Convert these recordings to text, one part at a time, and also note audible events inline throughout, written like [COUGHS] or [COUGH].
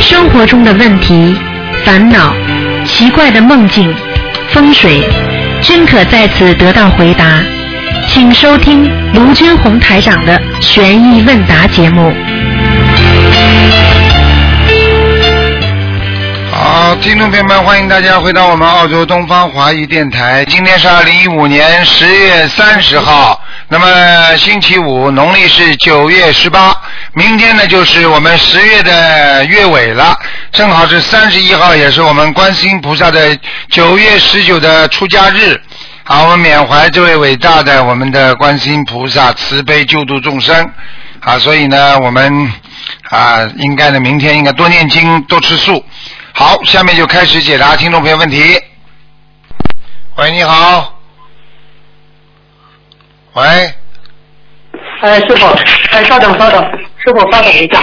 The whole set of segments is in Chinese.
生活中的问题、烦恼、奇怪的梦境、风水，均可在此得到回答。请收听卢军红台长的《悬疑问答》节目。好，听众朋友们，欢迎大家回到我们澳洲东方华语电台。今天是二零一五年十月三十号，那么星期五，农历是九月十八。明天呢，就是我们十月的月尾了，正好是三十一号，也是我们观世音菩萨的九月十九的出家日。好，我们缅怀这位伟大的我们的观世音菩萨，慈悲救度众生。啊，所以呢，我们啊，应该呢，明天应该多念经，多吃素。好，下面就开始解答听众朋友问题。喂，你好。喂，哎，师傅，哎，稍等稍等，师傅稍等一下。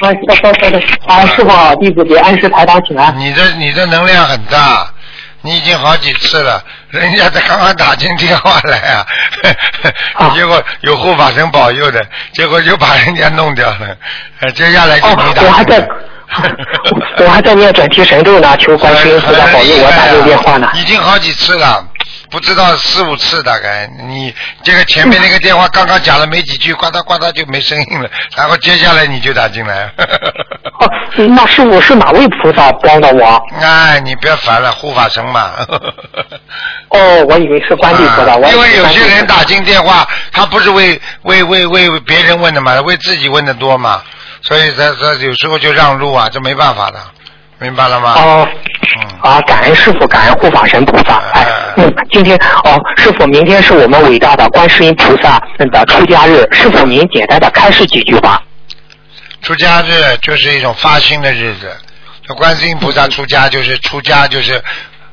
哎，稍稍稍等，啊，师傅好，弟子给安师台长请安。你这你这能量很大，你已经好几次了，人家才刚刚打进电话来啊，[LAUGHS] 啊结果有护法神保佑的，结果就把人家弄掉了，呃接下来就哦没打。我还在 [LAUGHS] 我还在念转提神咒呢，求观世音菩萨保佑我打这个电话呢。已经好几次了，不知道四五次大概。你这个前面那个电话刚刚讲了没几句，呱嗒呱嗒就没声音了，[LAUGHS] 然后接下来你就打进来。[LAUGHS] 哦，那师傅是哪位菩萨帮的我？哎，你不要烦了，护法神嘛。[LAUGHS] 哦，我以为是观地菩萨，因为有些人打进电话，他不是为为为为别人问的嘛，为自己问的多嘛，所以他他有时候就让路啊，这没办法的，明白了吗？哦。嗯。啊，感恩师傅，感恩护法神菩萨。哎嗯，嗯，今天哦，师傅，明天是我们伟大的观世音菩萨的出家日，师傅您简单的开示几句话。出家日就是一种发心的日子，就观世音菩萨出家就是出家就是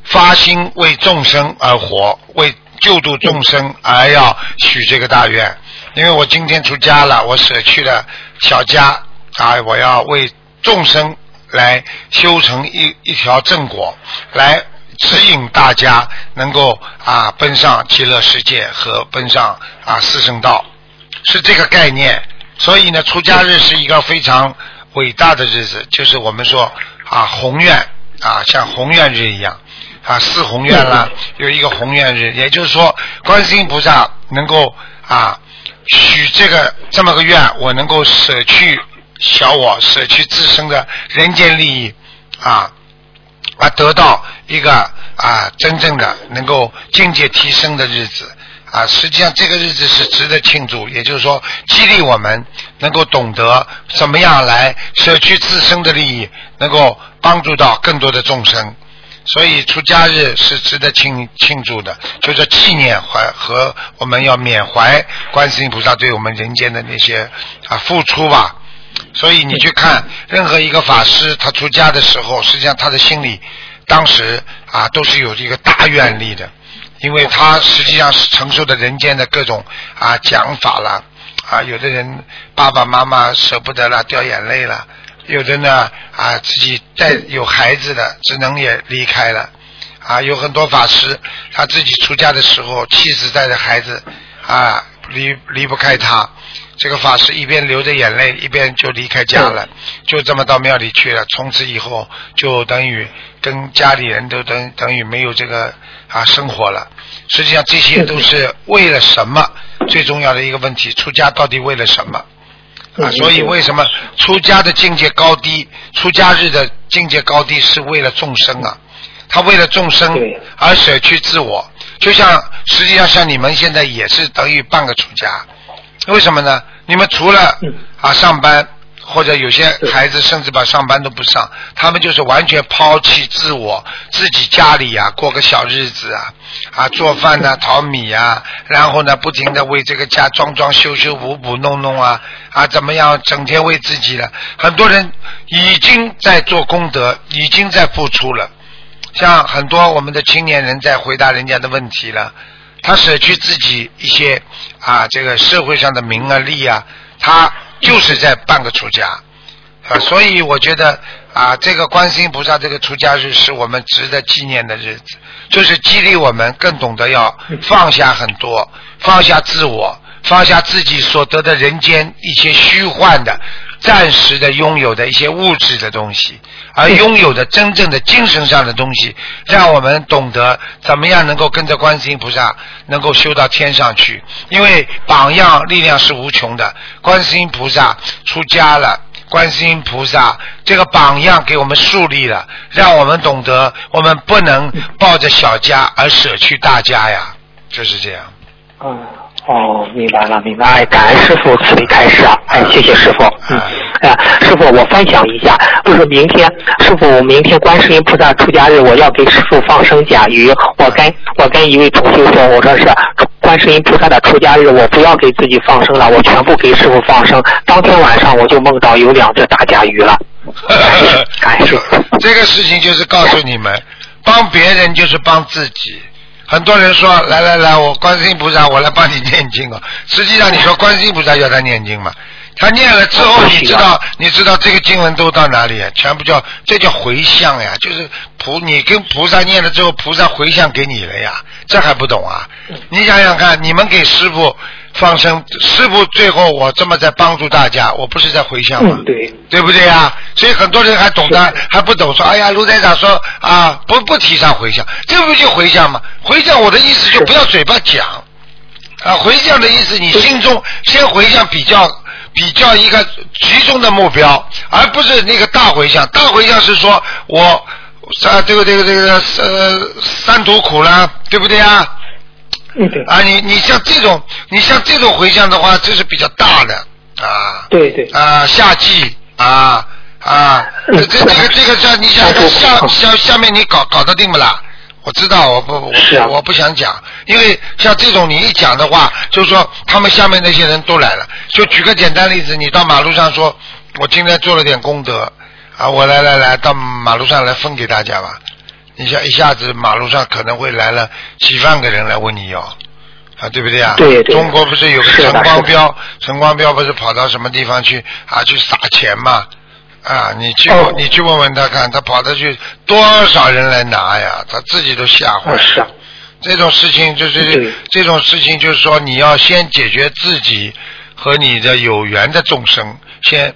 发心为众生而活，为救度众生而要许这个大愿。因为我今天出家了，我舍去了小家啊，我要为众生来修成一一条正果，来指引大家能够啊奔上极乐世界和奔上啊四圣道，是这个概念。所以呢，出家日是一个非常伟大的日子，就是我们说啊宏愿啊，像宏愿日一样啊，四宏愿啦，有一个宏愿日，也就是说，观世音菩萨能够啊许这个这么个愿，我能够舍去小我，舍去自身的人间利益啊，而得到一个啊真正的能够境界提升的日子。啊，实际上这个日子是值得庆祝，也就是说激励我们能够懂得怎么样来舍去自身的利益，能够帮助到更多的众生。所以出家日是值得庆庆祝的，就是纪念怀和我们要缅怀观世音菩萨对我们人间的那些啊付出吧。所以你去看任何一个法师，他出家的时候，实际上他的心里当时啊都是有一个大愿力的。因为他实际上是承受的人间的各种啊讲法啦，啊有的人爸爸妈妈舍不得了掉眼泪了，有的呢啊自己带有孩子的只能也离开了，啊有很多法师他自己出家的时候妻子带着孩子啊离离不开他，这个法师一边流着眼泪一边就离开家了，就这么到庙里去了，从此以后就等于跟家里人都等等于没有这个。啊，生活了。实际上这些都是为了什么？最重要的一个问题，出家到底为了什么？啊，所以为什么出家的境界高低，出家日的境界高低是为了众生啊？他为了众生而舍去自我，就像实际上像你们现在也是等于半个出家，为什么呢？你们除了啊上班。或者有些孩子甚至把上班都不上，他们就是完全抛弃自我，自己家里呀、过个小日子啊，啊做饭呐、[LAUGHS] 淘米啊、然后呢不停的为这个家装装修修补补弄弄啊啊怎么样，整天为自己了。很多人已经在做功德，已经在付出了。像很多我们的青年人在回答人家的问题了，他舍去自己一些啊这个社会上的名啊利啊，他。就是在半个出家，啊，所以我觉得啊，这个观世音菩萨这个出家日是我们值得纪念的日子，就是激励我们更懂得要放下很多，放下自我，放下自己所得的人间一些虚幻的暂时的拥有的一些物质的东西，而拥有的真正的精神上的东西，让我们懂得怎么样能够跟着观世音菩萨能够修到天上去。因为榜样力量是无穷的，观世音菩萨出家了。观世音菩萨这个榜样给我们树立了，让我们懂得我们不能抱着小家而舍去大家呀，就是这样。嗯，哦，明白了，明白。哎，感恩师傅慈悲开示啊！哎，谢谢师傅。嗯，哎，师傅，我分享一下，就是明天，师傅，我明天观世音菩萨出家日，我要给师傅放生甲鱼。我跟我跟一位同学说，我说是观世音菩萨的出家日，我不要给自己放生了，我全部给师傅放生。当天晚上我就梦到有两只大甲鱼了。[LAUGHS] 感谢。[LAUGHS] 这个事情就是告诉你们，帮别人就是帮自己。很多人说，来来来，我观世音菩萨，我来帮你念经啊。实际上，你说观世音菩萨要他念经嘛？他念了之后，你知道，你知道这个经文都到哪里啊？全部叫这叫回向呀，就是菩你跟菩萨念了之后，菩萨回向给你了呀，这还不懂啊？你想想看，你们给师傅放生，师傅最后我这么在帮助大家，我不是在回向吗？嗯，对。对不对呀？所以很多人还懂得还不懂，说哎呀，卢台长说啊，不不提倡回向，这不就回向吗？回向我的意思就不要嘴巴讲啊，回向的意思你心中先回向比较比较一个集中的目标，而不是那个大回向。大回向是说我啊，这个这个这个呃三途苦啦，对不对啊？嗯，对。啊，你你像这种你像这种回向的话，这是比较大的啊。对对。啊，夏季。啊啊，这这这个这个像你想下下下面你搞搞得定不啦？我知道，我不我我不想讲，因为像这种你一讲的话，就是说他们下面那些人都来了。就举个简单例子，你到马路上说，我今天做了点功德啊，我来来来到马路上来分给大家吧。你像一下子马路上可能会来了几万个人来问你要啊，对不对啊？对对。中国不是有个陈光标？陈光标不是跑到什么地方去啊？去撒钱嘛？啊，你去你去问问他看，他跑的去多少人来拿呀？他自己都吓坏了。这种事情就是这种事情，就是说你要先解决自己和你的有缘的众生，先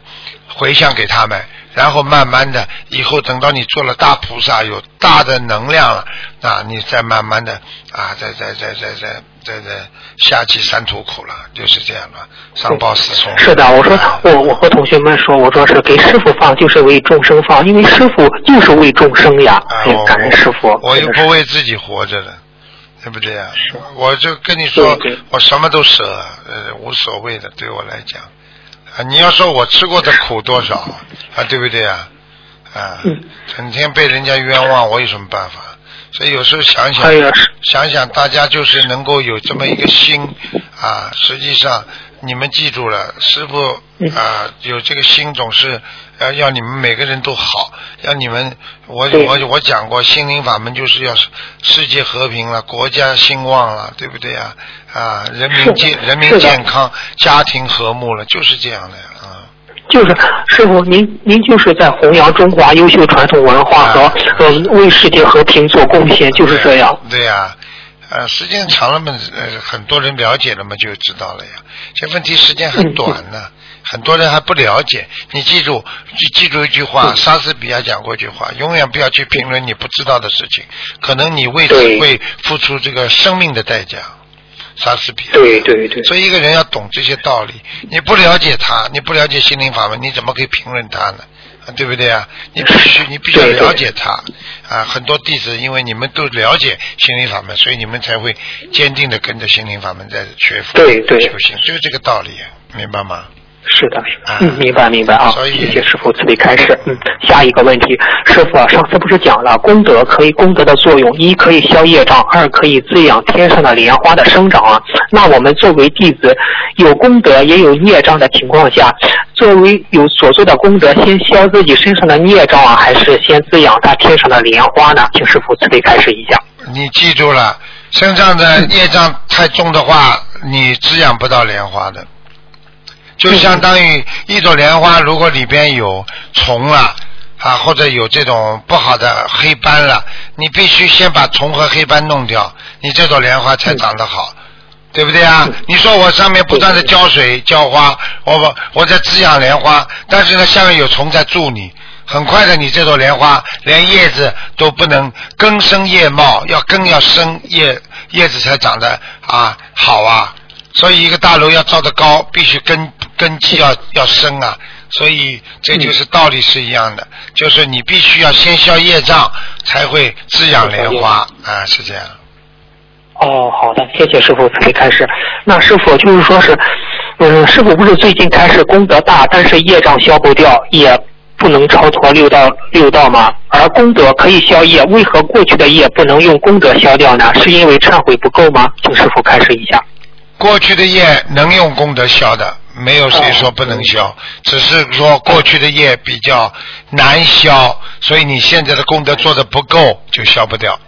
回向给他们，然后慢慢的，以后等到你做了大菩萨，有大的能量了，啊，你再慢慢的啊，再再再再再。再再，下起三途苦了，就是这样了，上报四重。是的，我说我我和同学们说，我说是给师傅放，就是为众生放，因为师傅就是为众生呀。感恩师傅。我又不为自己活着的，对不对呀？我就跟你说，我什么都舍，呃，无所谓的，对我来讲。啊，你要说我吃过的苦多少啊？对不对啊？啊，整天被人家冤枉，我有什么办法？所以有时候想想，想想大家就是能够有这么一个心啊。实际上，你们记住了，师傅啊，有这个心总是要要你们每个人都好，要你们我我我讲过，心灵法门就是要世界和平了，国家兴旺了，对不对呀？啊，人民健人民健康，家庭和睦了，就是这样的呀。就是师傅，您您就是在弘扬中华优秀传统文化和呃为世界和平做贡献，就是这样。对呀，呃，时间长了嘛，呃，很多人了解了嘛，就知道了呀。这问题时间很短呢，很多人还不了解。你记住，记记住一句话，莎士比亚讲过一句话：永远不要去评论你不知道的事情，可能你为此会付出这个生命的代价。莎士比亚，对对对，所以一个人要懂这些道理。你不了解他，你不了解心灵法门，你怎么可以评论他呢？对不对啊？你必须你必须了解他啊！很多弟子因为你们都了解心灵法门，所以你们才会坚定的跟着心灵法门在学佛修行，就是这个道理，明白吗？是的，嗯，明白明白啊，谢谢师傅慈悲开示。嗯，下一个问题，师傅上次不是讲了功德可以功德的作用，一可以消业障，二可以滋养天上的莲花的生长啊。那我们作为弟子，有功德也有业障的情况下，作为有所做的功德，先消自己身上的业障啊，还是先滋养他天上的莲花呢？请师傅慈悲开示一下。你记住了，身上的业障太重的话，你滋养不到莲花的。就相当于一朵莲花，如果里边有虫了啊，或者有这种不好的黑斑了，你必须先把虫和黑斑弄掉，你这朵莲花才长得好对不对啊？你说我上面不断的浇水浇花，我我我在滋养莲花，但是呢下面有虫在蛀你，很快的你这朵莲花连叶子都不能根生叶茂，要根要生叶叶子才长得啊好啊。所以一个大楼要造得高，必须根根基要要深啊。所以这就是道理是一样的，就是你必须要先消业障，才会滋养莲花啊，是这样。哦，好的，谢谢师傅慈悲开示。那师傅就是说是，嗯，师傅不是最近开始功德大，但是业障消不掉，也不能超脱六道六道吗？而功德可以消业，为何过去的业不能用功德消掉呢？是因为忏悔不够吗？请师傅开示一下。过去的业能用功德消的，没有谁说不能消，只是说过去的业比较难消，所以你现在的功德做的不够，就消不掉。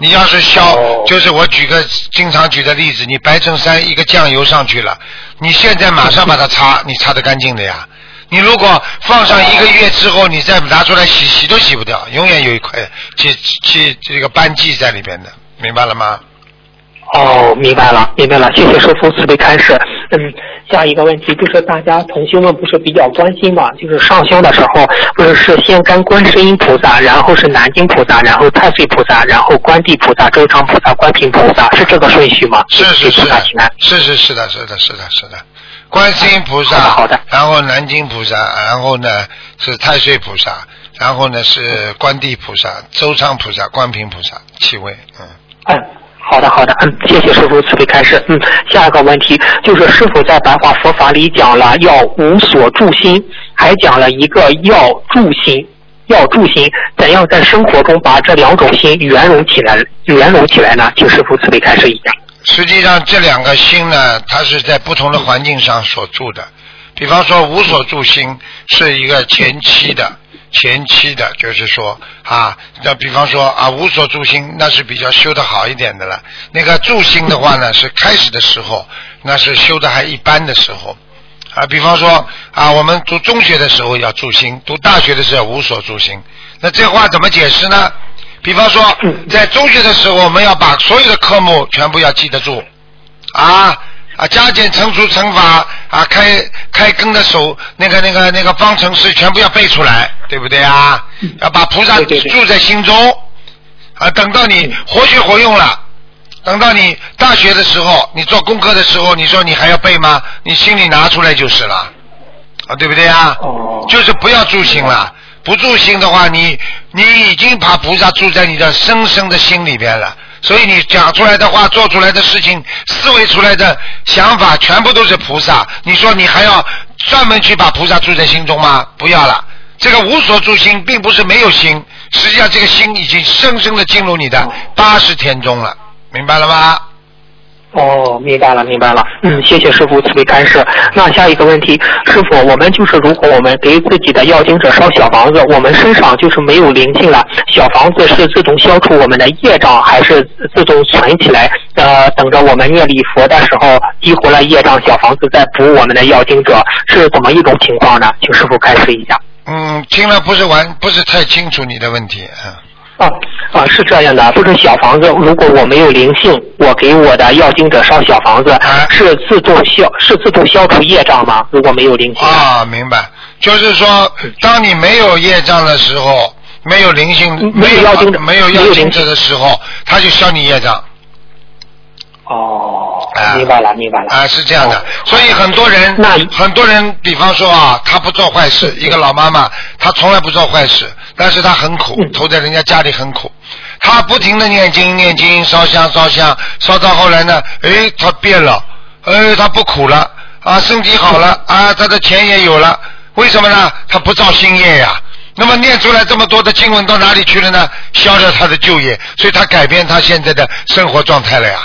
你要是消，就是我举个经常举的例子，你白衬衫一个酱油上去了，你现在马上把它擦，[LAUGHS] 你擦得干净的呀。你如果放上一个月之后，你再拿出来洗，洗都洗不掉，永远有一块这这这个斑迹在里边的，明白了吗？哦，明白了，明白了，谢谢师傅慈悲开示。嗯，下一个问题就是大家同学们不是比较关心嘛，就是上香的时候不是是先跟观世音菩萨，然后是南京菩萨，然后太岁菩萨，然后观地菩萨、周昌菩萨、观平菩萨，是这个顺序吗？是是是的，是是是的，是的，是的，是的。观世音菩萨，好的，然后南京菩萨，然后呢是太岁菩萨，然后呢是观地菩萨、周昌菩萨、观平菩萨七位，嗯。嗯。好的，好的，嗯，谢谢师傅慈悲开示。嗯，下一个问题就是师傅在白话佛法里讲了要无所住心，还讲了一个要住心，要住心，怎样在生活中把这两种心圆融起来，圆融起来呢？请师傅慈悲开示一下。实际上，这两个心呢，它是在不同的环境上所住的。比方说，无所住心是一个前期的。前期的，就是说啊，那比方说啊，无所住心，那是比较修的好一点的了。那个住心的话呢，是开始的时候，那是修的还一般的时候。啊，比方说啊，我们读中学的时候要住心，读大学的时候无所住心。那这话怎么解释呢？比方说，在中学的时候，我们要把所有的科目全部要记得住啊。啊，加减乘除乘法啊，开开根的手那个那个那个方程式全部要背出来，对不对啊？要把菩萨住在心中啊。等到你活学活用了，等到你大学的时候，你做功课的时候，你说你还要背吗？你心里拿出来就是了啊，对不对啊？就是不要住心了，不住心的话，你你已经把菩萨住在你的深深的心里边了。所以你讲出来的话、做出来的事情、思维出来的想法，全部都是菩萨。你说你还要专门去把菩萨住在心中吗？不要了。这个无所住心，并不是没有心，实际上这个心已经深深的进入你的八十天中了，明白了吗？哦，明白了，明白了。嗯，谢谢师傅慈悲开示。那下一个问题，师傅，我们就是如果我们给自己的要经者烧小房子，我们身上就是没有灵性了，小房子是自动消除我们的业障，还是自动存起来？呃，等着我们念礼佛的时候激活了业障，小房子再补我们的要经者，是怎么一种情况呢？请师傅开示一下。嗯，听了不是完，不是太清楚你的问题啊。啊啊，是这样的，不是小房子。如果我没有灵性，我给我的要经者烧小房子，是自动消是自动消除业障吗？如果没有灵性啊，明白。就是说，当你没有业障的时候，没有灵性，没有要经者，没有要经者的时候，他就消你业障。哦，明白了，明白了。啊，是这样的，所以很多人，那很多人，比方说啊，他不做坏事，一个老妈妈，她从来不做坏事，但是他很苦，投在人家家里很苦，他不停的念经念经，烧香烧香，烧到后来呢，哎，他变了，哎，他不苦了，啊，身体好了，啊，他的钱也有了，为什么呢？他不造新业呀。那么念出来这么多的经文到哪里去了呢？消掉他的旧业，所以他改变他现在的生活状态了呀。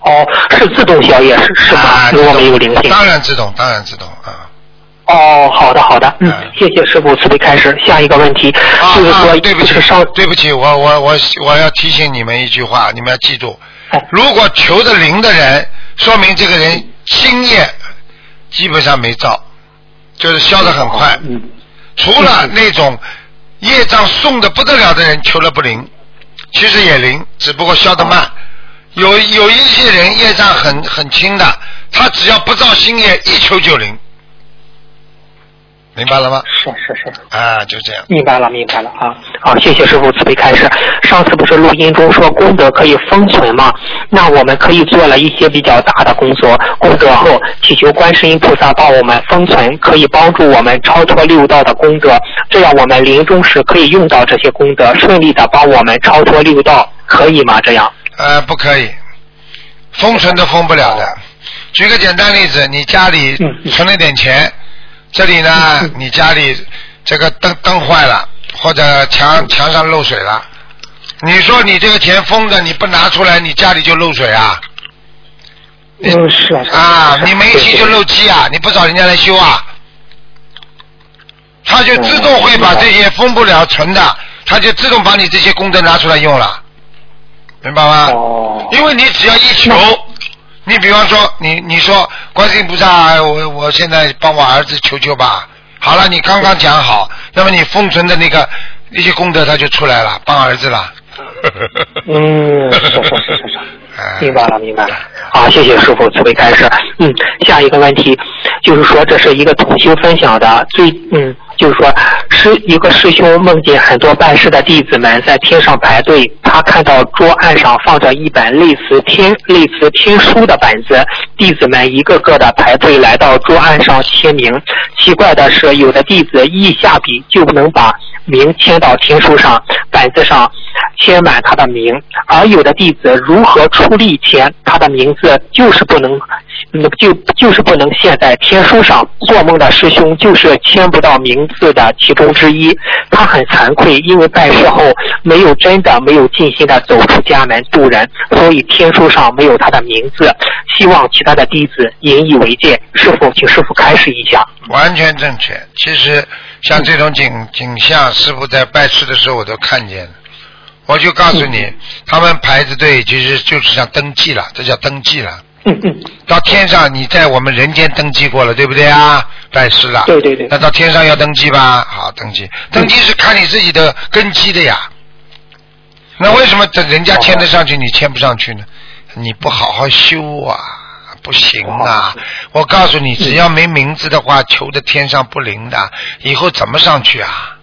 哦，是自动消业是是吧？如果没有灵性，当然自动，当然自动啊。哦，好的好的，嗯，谢谢师傅慈悲开始。下一个问题就是说，对不起，对不起，我我我我要提醒你们一句话，你们要记住，如果求的灵的人，说明这个人心业基本上没造，就是消的很快。嗯。除了那种业障送的不得了的人，求了不灵，其实也灵，只不过消的慢。有有一些人业障很很轻的，他只要不造新业，一求就灵，明白了吗？是是是，啊，就这样。明白了明白了啊！好，谢谢师傅慈悲开示。上次不是录音中说功德可以封存吗？那我们可以做了一些比较大的工作，功德后祈求观世音菩萨帮我们封存，可以帮助我们超脱六道的功德，这样我们临终时可以用到这些功德，顺利的帮我们超脱六道，可以吗？这样？呃，不可以，封存都封不了的。举个简单例子，你家里存了点钱，这里呢，[LAUGHS] 你家里这个灯灯坏了，或者墙墙上漏水了，你说你这个钱封着，你不拿出来，你家里就漏水啊？嗯，是啊。啊，你煤气就漏气啊，你不找人家来修啊？他就自动会把这些封不了存的，他就自动把你这些功德拿出来用了，明白吗？哦。因为你只要一求，你比方说你你说观世音菩萨，哎我我现在帮我儿子求求吧。好了，你刚刚讲好，那么你封存的那个那些功德他就出来了，帮儿子了。嗯，是是是是是。明白了，明白了。好，谢谢师傅慈悲开示。嗯，下一个问题就是说，这是一个同修分享的，最嗯，就是说，师一个师兄梦见很多拜师的弟子们在天上排队，他看到桌案上放着一本类似天类似天书的本子，弟子们一个个的排队来到桌案上签名。奇怪的是，有的弟子一下笔就能把名签到天书上，本子上签满他的名，而有的弟子如何出力签，他的名字就是不能，就就是不能现在天书上。做梦的师兄就是签不到名字的其中之一，他很惭愧，因为拜师后没有真的没有尽心的走出家门度人，所以天书上没有他的名字。希望其他的弟子引以为戒。师傅，请师傅开示一下。完全正确。其实像这种景景象，师傅在拜师的时候我都看见了。我就告诉你，他们排着队其实就是像登记了，这叫登记了。嗯嗯，到天上，你在我们人间登记过了，对不对啊？拜师了。对对对那到天上要登记吧？好，登记。登记是看你自己的根基的呀。那为什么等人家签得上去，你签不上去呢？你不好好修啊，不行啊！我告诉你，只要没名字的话，求的天上不灵的，以后怎么上去啊？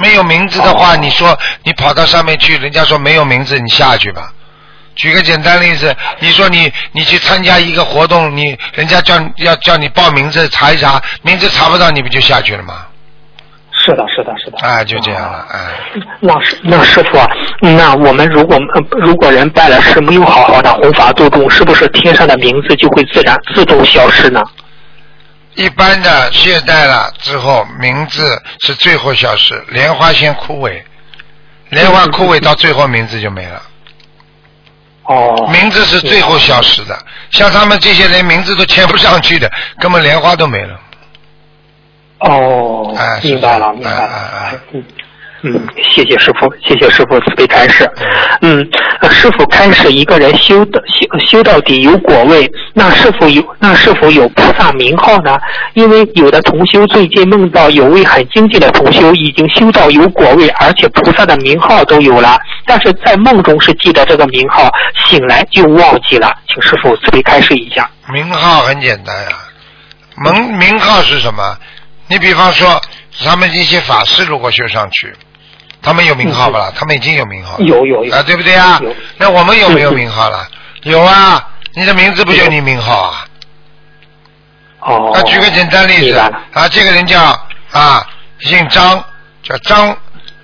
没有名字的话，你说你跑到上面去，人家说没有名字，你下去吧。举个简单例子，你说你你去参加一个活动，你人家叫要叫你报名字查一查，名字查不到，你不就下去了吗？是的，是的，是的。哎，就这样了，哎。那师那师傅啊，那我们如果呃如果人拜了师没有好好的弘法度众，是不是天上的名字就会自然自动消失呢？一般的懈怠了之后，名字是最后消失，莲花先枯萎，莲花枯萎到最后名字就没了，哦，名字是最后消失的。像他们这些人名字都签不上去的，根本莲花都没了。哦哎，是明白了，哎哎哎了。嗯，谢谢师傅，谢谢师傅慈悲开示。嗯，呃师傅开始一个人修的修修到底有果位，那是否有那是否有菩萨名号呢？因为有的同修最近梦到有位很精进的同修已经修到有果位，而且菩萨的名号都有了，但是在梦中是记得这个名号，醒来就忘记了，请师傅慈悲开示一下。名号很简单呀、名名号是什么？你比方说，他们一些法师如果修上去，他们有名号不啦？他们已经有名号了。有有有啊，对不对啊有？那我们有没有名号了？有啊，你的名字不就你名号啊？哦，那举个简单例子啊，这个人叫啊，姓张，叫张，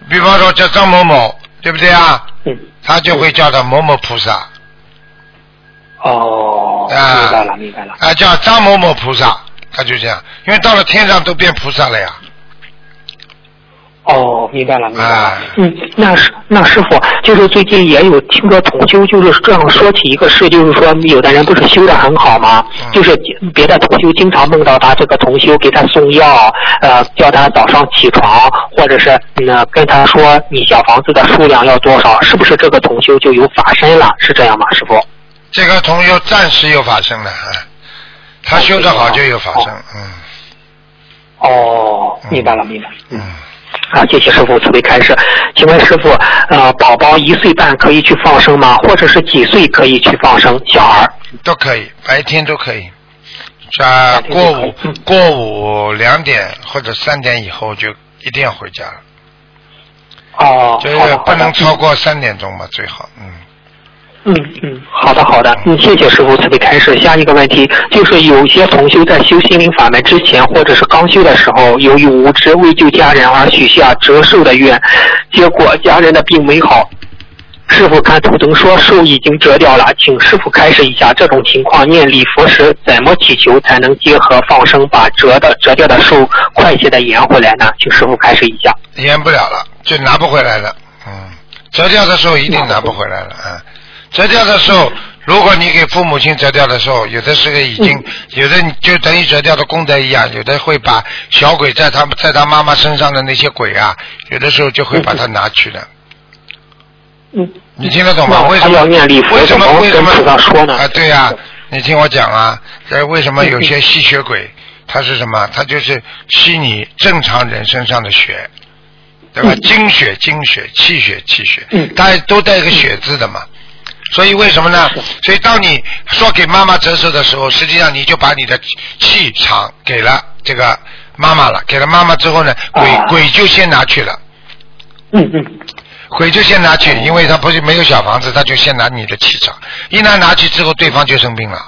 比方说叫张某某，对不对啊？嗯，他就会叫他某某菩萨哦，啊明白了，明白了。啊，叫张某某菩萨，他就这样，因为到了天上都变菩萨了呀。哦，明白了，明白嗯，那是那师傅，就是最近也有听说同修就是这样说起一个事，就是说有的人不是修的很好吗？嗯就是别的同修经常梦到他这个同修给他送药，呃，叫他早上起床，或者是嗯跟他说你小房子的数量要多少，是不是这个同修就有法身了？是这样吗，师傅？这个同修暂时有法身了，啊，他修的好就有法身，嗯哦，明白了，明白了。嗯，啊，谢谢师傅慈悲开示。请问师傅，呃，宝宝一岁半可以去放生吗？或者是几岁可以去放生小孩？都可以，白天都可以。啊，过午过午两点或者三点以后就一定要回家了。哦，就是不能超过三点钟吧，最好，嗯。嗯嗯，好的好的，嗯，谢谢师傅慈悲开示。下一个问题就是，有些同修在修心灵法门之前，或者是刚修的时候，由于无知为救家人而许下折寿的愿，结果家人的病没好。师傅看图腾说寿已经折掉了，请师傅开示一下，这种情况念礼佛时怎么祈求才能结合放生，把折的折掉的寿快些的延回来呢？请师傅开示一下。延不了了，就拿不回来了。嗯，折掉的时候一定拿不回来了啊。折掉的时候，如果你给父母亲折掉的时候，有的是个已经，有的就等于折掉的功德一样，有的会把小鬼在他在他妈妈身上的那些鬼啊，有的时候就会把它拿去的。嗯，你听得懂吗？为什么？要念礼佛为什么？为什么？说呢？啊，对呀、你听我讲啊，这为什么有些吸血鬼，他是什么？他就是吸你正常人身上的血，对吧？嗯精血、精血、气血、气血嗯，它都带一个血字的嘛。所以为什么呢？所以当你说给妈妈折寿的时候，实际上你就把你的气场给了这个妈妈了。给了妈妈之后呢，鬼啊鬼就先拿去了。嗯嗯鬼就先拿去，因为他不是没有小房子，他就先拿你的气场，一拿拿去之后，对方就生病了，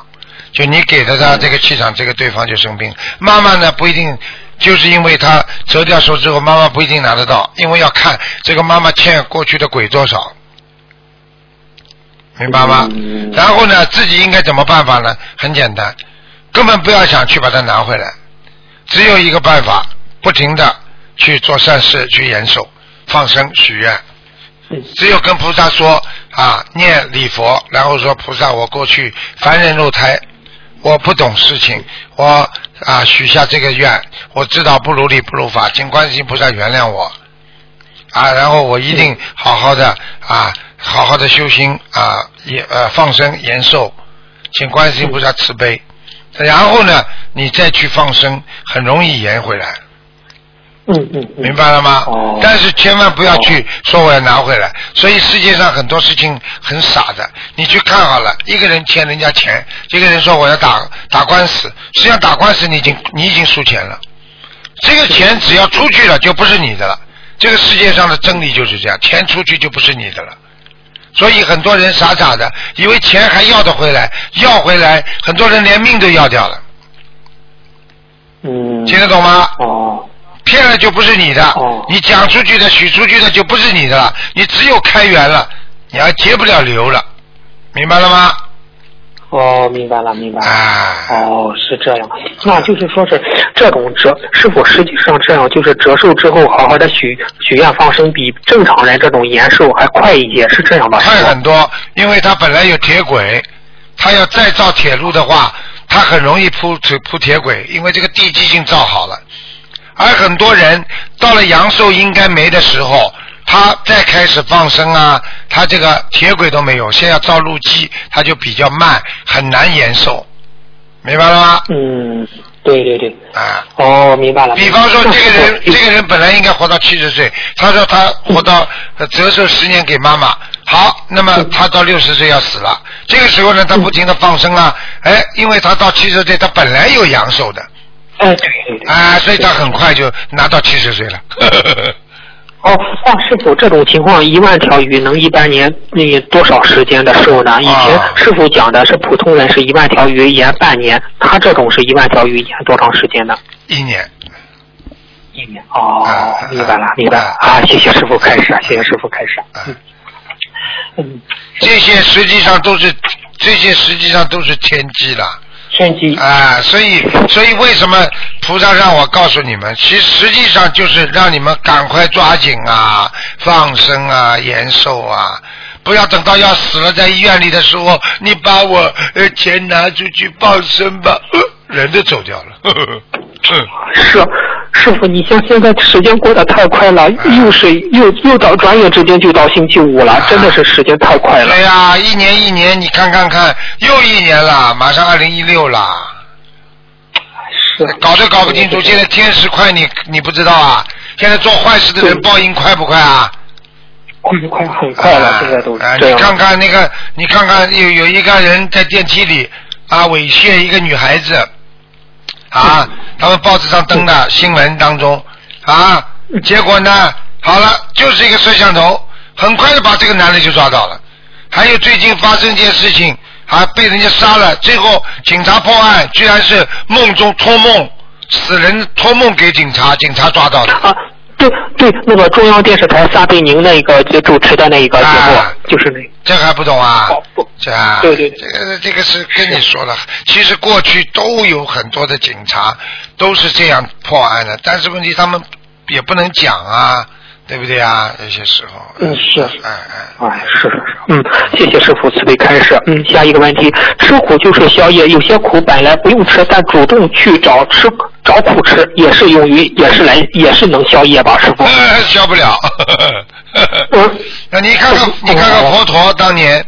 就你给了他这个气场，这个对方就生病。妈妈呢不一定，就是因为他折掉手之后，妈妈不一定拿得到，因为要看这个妈妈欠过去的鬼多少，明白吗？嗯然后呢，自己应该怎么办法呢？很简单，根本不要想去把它拿回来，只有一个办法，不停的去做善事，去延寿、放生、许愿。嗯只有跟菩萨说啊，念礼佛，然后说菩萨，我过去凡人肉胎，我不懂事情，我啊许下这个愿，我知道不如理不如法，请观世音菩萨原谅我啊，然后我一定好好的啊，好好的修心啊，也呃放生延寿，请观世音菩萨慈悲，然后呢，你再去放生，很容易延回来。嗯嗯，嗯明白了吗？哦但是千万不要去说我要拿回来。所以世界上很多事情很傻的，你去看好了，一个人欠人家钱，这个人说我要打打官司，实际上打官司你已经你已经输钱了，这个钱只要出去了就不是你的了。这个世界上的真理就是这样，钱出去就不是你的了。所以很多人傻傻的，以为钱还要得回来，要回来，很多人连命都要掉了，嗯，听得懂吗？哦，骗了就不是你的，哦你讲出去的、许出去的就不是你的了，你只有开源了，你还结不了流了，明白了吗？哦，明白了，明白了。啊，哦，是这样，那就是说是这种折，是否实际上这样，就是折寿之后好好的许许愿放生，比正常人这种延寿还快一些，是这样吧？快很多，因为他本来有铁轨，他要再造铁路的话，他很容易铺铺铺铁轨，因为这个地基已经造好了。而很多人到了阳寿应该没的时候，他再开始放生啊，他这个铁轨都没有，先要造路基，他就比较慢，很难延寿，明白了吗？嗯，对对对。啊。哦，明白了。比方说，这个人 [LAUGHS] 这个人本来应该活到七十岁，他说他活到呃折寿十年给妈妈，好，那么他到六十岁要死了，这个时候呢，他不停的放生啊，哎，因为他到七十岁，他本来有阳寿的，哎，对对对。啊，所以他很快就拿到七十岁了。[LAUGHS] 哦，那师傅这种情况一万条鱼能一般年那多少时间的寿呢？以前啊师傅讲的是普通人是一万条鱼延半年，他这种是一万条鱼延多长时间呢？一年，一年。哦啊，明白了啊，明白了啊！谢谢师傅开始，谢谢师傅开始。啊，嗯，这些实际上都是，这些实际上都是天机了。天机。啊，所以所以为什么菩萨让我告诉你们？其实实际上就是让你们赶快抓紧啊，放生啊，延寿啊，不要等到要死了在医院里的时候，你把我呃钱拿出去放生吧，呃人都走掉了。呵呵呵嗯是，师傅，你像现在时间过得太快了，又是又又到转眼之间就到星期五了，真的是时间太快了对。呀、一年一年，你看看看，又一年了，马上二零一六了。是搞都搞不清楚。现在天时快，你你不知道啊？现在做坏事的人报应快不快啊？快快很快了，现在都啊，你看看那个，你看看有有一个人在电梯里啊猥亵一个女孩子，啊，他们报纸上登的新闻当中啊，结果呢，好了，就是一个摄像头，很快的把这个男的就抓到了。还有最近发生一件事情，啊，被人家杀了，最后警察破案，居然是梦中托梦，死人托梦给警察，警察抓到的。啊，对对，那个中央电视台撒贝宁那个就主持的那一个节目，啊就是那个。这还不懂啊？哦不这啊，对对对这个这个是跟你说了，其实过去都有很多的警察都是这样破案的，但是问题他们也不能讲啊，对不对啊？有些时候，嗯是哎哎，哎，是是是，嗯，谢谢师傅慈悲开示。嗯，下一个问题，吃苦就是宵夜，有些苦本来不用吃，但主动去找吃找苦吃，也是用于也是来也是能宵夜吧，师傅？呃消不了。[LAUGHS] 嗯，那你看看，你看看佛陀当年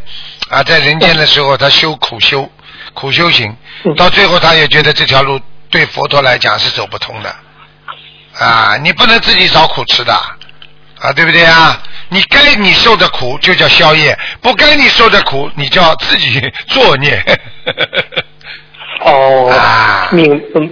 啊，在人间的时候，他修苦修，苦修行，嗯到最后他也觉得这条路对佛陀来讲是走不通的，啊，你不能自己找苦吃的，啊，对不对啊？你该你受的苦就叫宵夜，不该你受的苦，你就要自己 [LAUGHS] 作孽。[LAUGHS] 哦啊，明嗯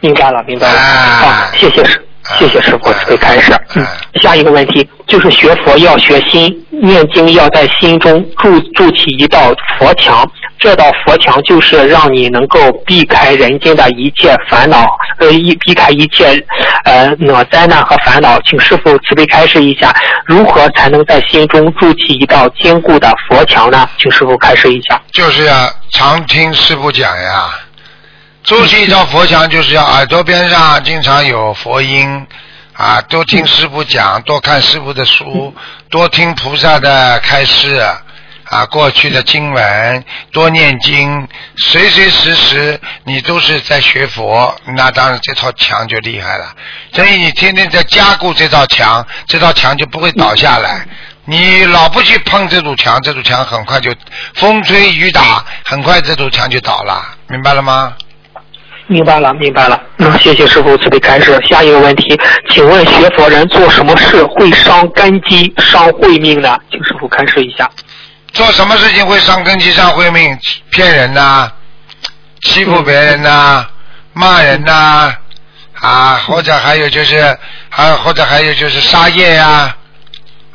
明白了明白了。啊好，谢谢师谢谢师傅慈悲开始。嗯啊，下一个问题就是学佛要学心，念经要在心中筑筑起一道佛墙，这道佛墙就是让你能够避开人间的一切烦恼，呃，一避开一切呃那灾难和烦恼。请师傅慈悲开示一下，如何才能在心中筑起一道坚固的佛墙呢？请师傅开示一下。就是要常听师傅讲呀。筑起一道佛墙，就是要耳朵边上经常有佛音啊，多听师傅讲，多看师傅的书，多听菩萨的开示啊，过去的经文，多念经，随随时时你都是在学佛，那当然这套墙就厉害了。所以你天天在加固这道墙，这道墙就不会倒下来。你老不去碰这堵墙，这堵墙很快就风吹雨打，很快这堵墙就倒了，明白了吗？明白了，明白了。嗯，谢谢师傅慈悲开示。下一个问题，请问学佛人做什么事会伤根基、伤慧命呢？请师傅开示一下。做什么事情会伤根基、伤慧命？骗人呐、欺负别人呐、骂人呐、啊，或者还有就是，还或者还有就是杀业呀、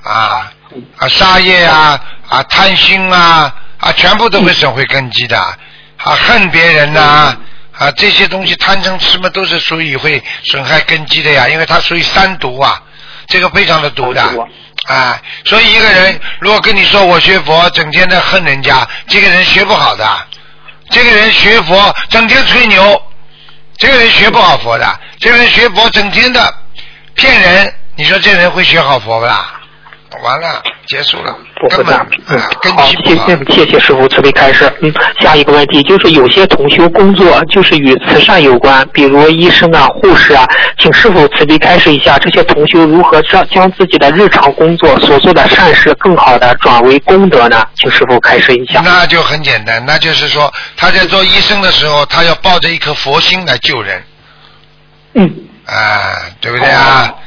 啊，啊杀业呀、啊，贪心啊，啊，全部都会损毁根基的，啊，恨别人呐、啊，这些东西贪嗔痴嘛，都是属于会损害根基的呀，因为它属于三毒啊，这个非常的毒的啊。所以一个人如果跟你说我学佛，整天的恨人家，这个人学不好的。这个人学佛整天吹牛，这个人学不好佛的。这个人学佛整天的骗人，你说这人会学好佛不啦？完了，结束了，不会的，嗯好。谢谢谢谢师傅慈悲开示。嗯，下一个问题就是有些同修工作就是与慈善有关，比如医生啊、护士啊，请师傅慈悲开示一下，这些同修如何将将自己的日常工作所做的善事更好的转为功德呢？请师傅开示一下。那就很简单，那就是说他在做医生的时候，他要抱着一颗佛心来救人，嗯，啊，对不对啊？哦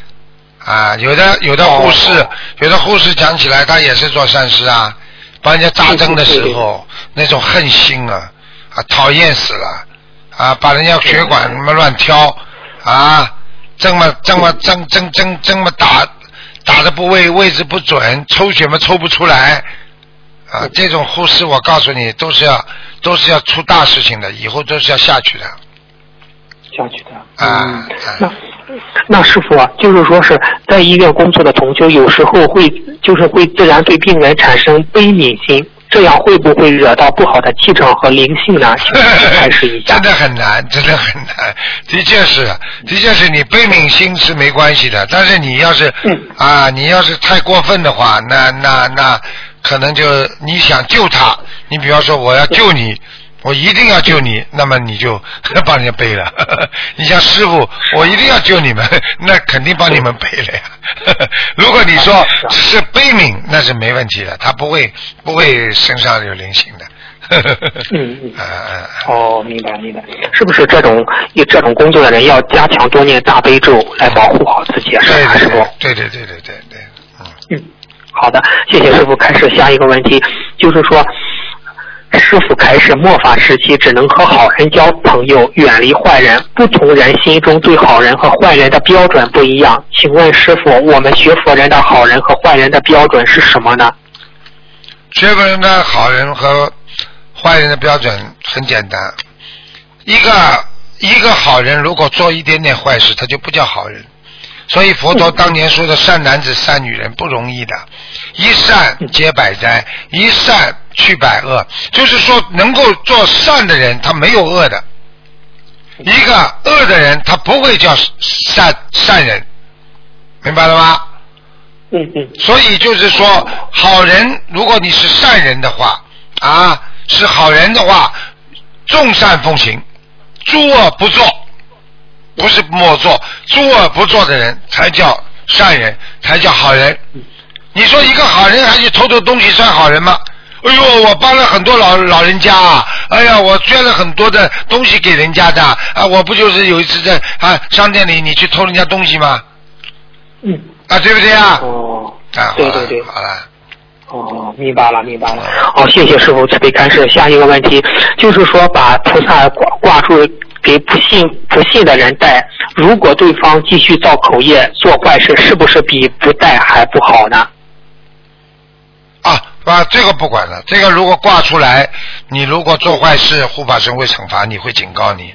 啊，有的有的护士哦，有的护士讲起来，他也是做善事啊，帮人家扎针的时候，那种恨心啊，啊，讨厌死了，啊，把人家血管什么乱挑，啊，这么这么针针针这么打，打的部位位置不准，抽血嘛抽不出来，啊，这种护士我告诉你，都是要都是要出大事情的，以后都是要下去的。下去的。啊那那师傅啊，就是说是在医院工作的同修，有时候会就是会自然对病人产生悲悯心，这样会不会惹到不好的气场和灵性呢？请师傅 [LAUGHS] 开示一下真。的很难，真的很难。的确是，的确是你悲悯心是没关系的，但是你要是、嗯啊，你要是太过分的话，那那那可能就你想救他，你比方说我要救你。我一定要救你，那么你就 [LAUGHS] 帮人家背了。[LAUGHS] 你像师傅，我一定要救你们，[LAUGHS] 那肯定帮你们背了呀。如果你说只是悲悯，那是没问题的，他不会不会身上有灵性的嗯嗯。哦，明白明白，是不是这种以这种工作的人要加强多念大悲咒来保护好自己，是对吧，师傅？对对对对对对，嗯。嗯，好的，谢谢师傅。开始下一个问题，就是说，师傅开始末法时期只能和好人交朋友，远离坏人。不同人心中对好人和坏人的标准不一样，请问师傅，我们学佛人的好人和坏人的标准是什么呢？学佛人的好人和坏人的标准很简单，一个一个好人如果做一点点坏事，他就不叫好人。所以佛陀当年说的善男子、善女人不容易的，一善解百灾，一善去百恶。就是说，能够做善的人，他没有恶的；一个恶的人，他不会叫善善人，明白了吗？嗯嗯所以就是说，好人，如果你是善人的话，啊，是好人的话，众善奉行，诸恶不作，不是莫做，诸恶不作的人才叫善人，才叫好人。你说一个好人还去偷偷东西算好人吗？哎呦，我帮了很多老老人家啊！哎呀，我捐了很多的东西给人家的啊！我不就是有一次在啊商店里你去偷人家东西吗？嗯。啊，对不对啊？哦。啊，对对对。好了。哦，明白了，明白了。好，谢谢师傅慈悲开示。下一个问题就是说，把菩萨挂挂住给不信不信的人戴，如果对方继续造口业做坏事，是不是比不戴还不好呢？啊，啊，这个不管了。这个如果挂出来，你如果做坏事，护法神会惩罚你，会警告你。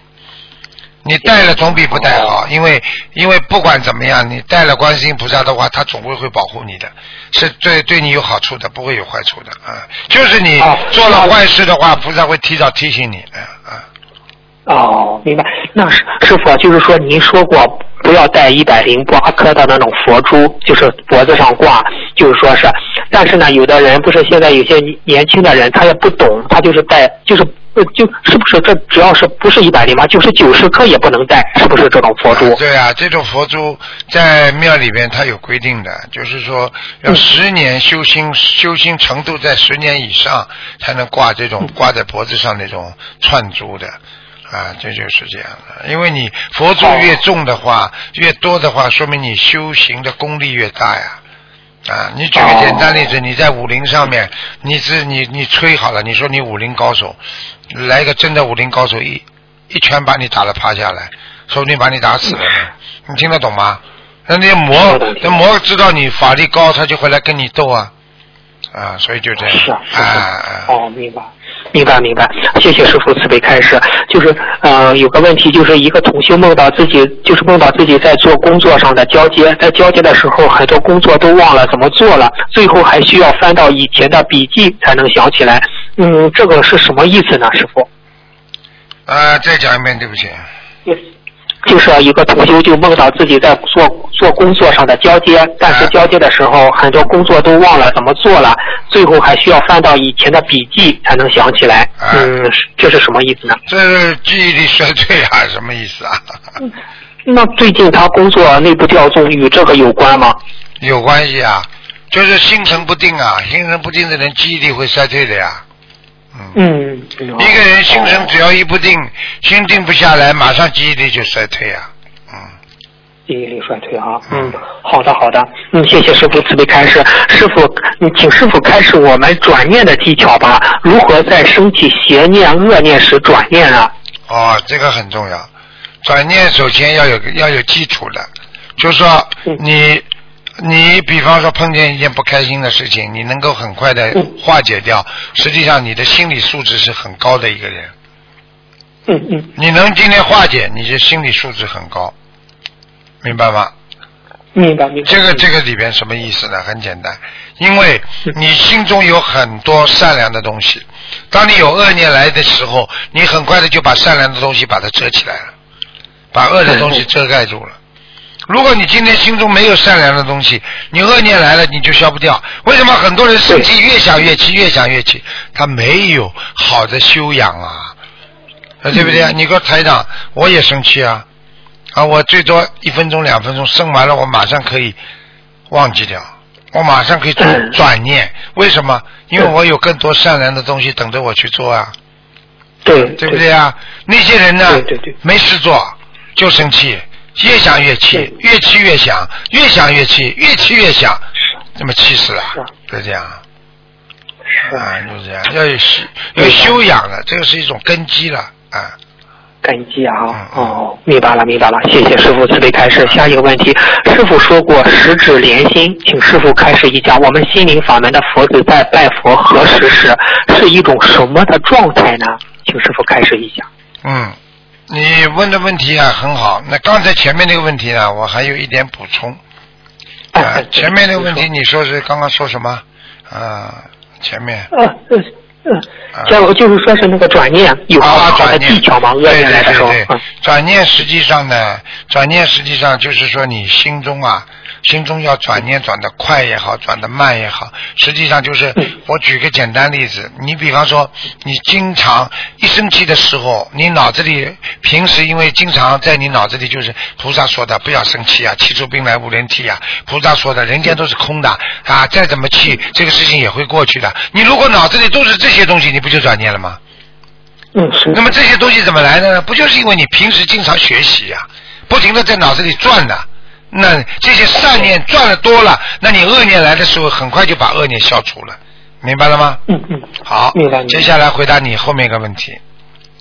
你带了总比不带好，因为因为不管怎么样，你带了观世音菩萨的话，他总归会保护你的，是对对你有好处的，不会有坏处的啊。就是你做了坏事的话，菩萨会提早提醒你，啊啊。哦，明白。那师师傅就是说，您说过不要戴一百零八颗的那种佛珠，就是脖子上挂，就是说是。但是呢，有的人不是现在有些年轻的人，他也不懂，他就是戴，就是呃，就是不是这只要是不是一百零八，就是九十颗也不能戴，是不是这种佛珠？对啊，这种佛珠在庙里边它有规定的，就是说要十年修心，修心程度在十年以上才能挂这种挂在脖子上那种串珠的。啊，这就是这样的，因为你佛珠越重的话，越多的话，说明你修行的功力越大呀。啊，你举个简单例子，你在武林上面，你是你你吹好了，你说你武林高手，来个真的武林高手一一拳把你打了趴下来，说不定把你打死了呢。[LAUGHS] 你听得懂吗？那那魔那魔知道你法力高，他就会来跟你斗啊啊，所以就这样。是啊，是啊啊。哦，明白。明白明白，谢谢师傅慈悲开示。就是呃，有个问题，就是一个同修梦到自己，就是梦到自己在做工作上的交接，在交接的时候，很多工作都忘了怎么做了，最后还需要翻到以前的笔记才能想起来。嗯，这个是什么意思呢，师傅？呃，再讲一遍，对不起。就是一个同修就梦到自己在做做工作上的交接，但是交接的时候很多工作都忘了怎么做了，最后还需要翻到以前的笔记才能想起来。嗯，这是什么意思呢？这是记忆力衰退啊，什么意思啊？那最近他工作内部调动与这个有关吗？有关系啊，就是心神不定啊，心神不定的人记忆力会衰退的呀。嗯，一个人心神只要一不定，心定不下来，马上记忆力就衰退啊。嗯，记忆力衰退啊。嗯，好的好的，嗯，谢谢师傅慈悲开示。师傅，你请师傅开示我们转念的技巧吧。如何在升起邪念、恶念时转念啊？哦，这个很重要。转念首先要有要有基础的，就是说你。你比方说碰见一件不开心的事情，你能够很快的化解掉，实际上你的心理素质是很高的一个人。嗯嗯。你能今天化解，你的心理素质很高，明白吗？明白明白。这个这个里边什么意思呢？很简单，因为你心中有很多善良的东西，当你有恶念来的时候，你很快的就把善良的东西把它遮起来了，把恶的东西遮盖住了。如果你今天心中没有善良的东西，你恶念来了你就消不掉。为什么很多人生气越想越气，越想越气？他没有好的修养啊，啊对不对啊？你说台长，我也生气啊，啊我最多一分钟两分钟生完了，我马上可以忘记掉，我马上可以转念。为什么？因为我有更多善良的东西等着我去做啊，对对不对啊？那些人呢，对对对没事做就生气，越想越气，越气越想，越想越气，越气越想，这么气死了是啊，就这样是啊，就这样，要有修要有修养了，这个是一种根基了啊。根基啊！嗯哦，明白了，明白了，谢谢师傅慈悲开示。下一个问题，师傅说过十指连心，请师傅开示一下，我们心灵法门的佛子在拜佛合十时是一种什么的状态呢？请师傅开示一下。嗯，你问的问题啊很好。那刚才前面那个问题呢，我还有一点补充。哎啊，前面那个问题你你说是刚刚说什么？啊，前面说呃呃呃，就就是说是那个转念有好啊，转念技巧吗？恶对对对对嗯，转念实际上呢，转念实际上就是说你心中啊，心中要转念转得快也好，转得慢也好，实际上就是嗯我举个简单例子，你比方说你经常一生气的时候，你脑子里平时因为经常在你脑子里就是菩萨说的不要生气啊，气出病来无人替啊，菩萨说的人间都是空的啊，再怎么气这个事情也会过去的。你如果脑子里都是这些东西，你不就转念了吗？嗯是那么这些东西怎么来的呢？不就是因为你平时经常学习呀、不停的在脑子里转的。那这些善念赚的多了，那你恶念来的时候，很快就把恶念消除了，明白了吗？嗯嗯好接下来回答你后面一个问题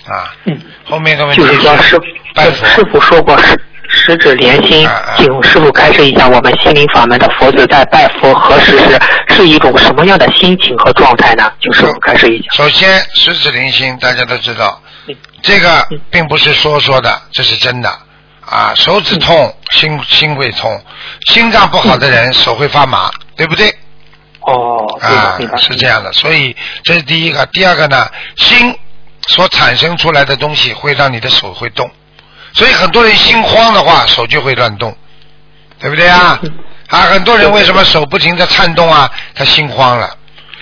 啊，嗯。后面一个问题就是说师拜佛师傅说过十十指连心啊啊，请师傅开示一下，我们心灵法门的佛子在拜佛何时时是一种什么样的心情和状态呢？请师傅开示一下。首先，十指连心，大家都知道嗯，这个并不是说说的，这是真的啊。手指痛，心心会痛，心脏不好的人手会发麻，对不对？哦，啊是这样的。所以这是第一个，第二个呢，心所产生出来的东西会让你的手会动，所以很多人心慌的话，手就会乱动，对不对啊？嗯啊，很多人为什么手不停的颤动啊？他心慌了，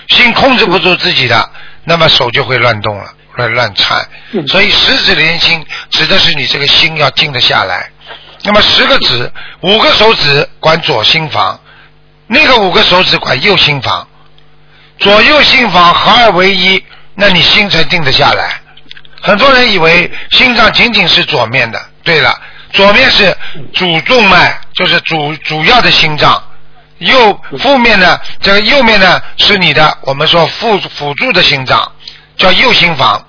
心控制不住自己的，那么手就会乱动了，乱乱颤。嗯所以十指连心指的是你这个心要静得下来。那么十个指，五个手指管左心房，那个五个手指管右心房，左右心房合二为一，那你心才定得下来。很多人以为心脏仅仅是左面的，对了，左面是主动脉，就是主主要的心脏。右负面呢，这个右面呢是你的，我们说辅辅助的心脏，叫右心房，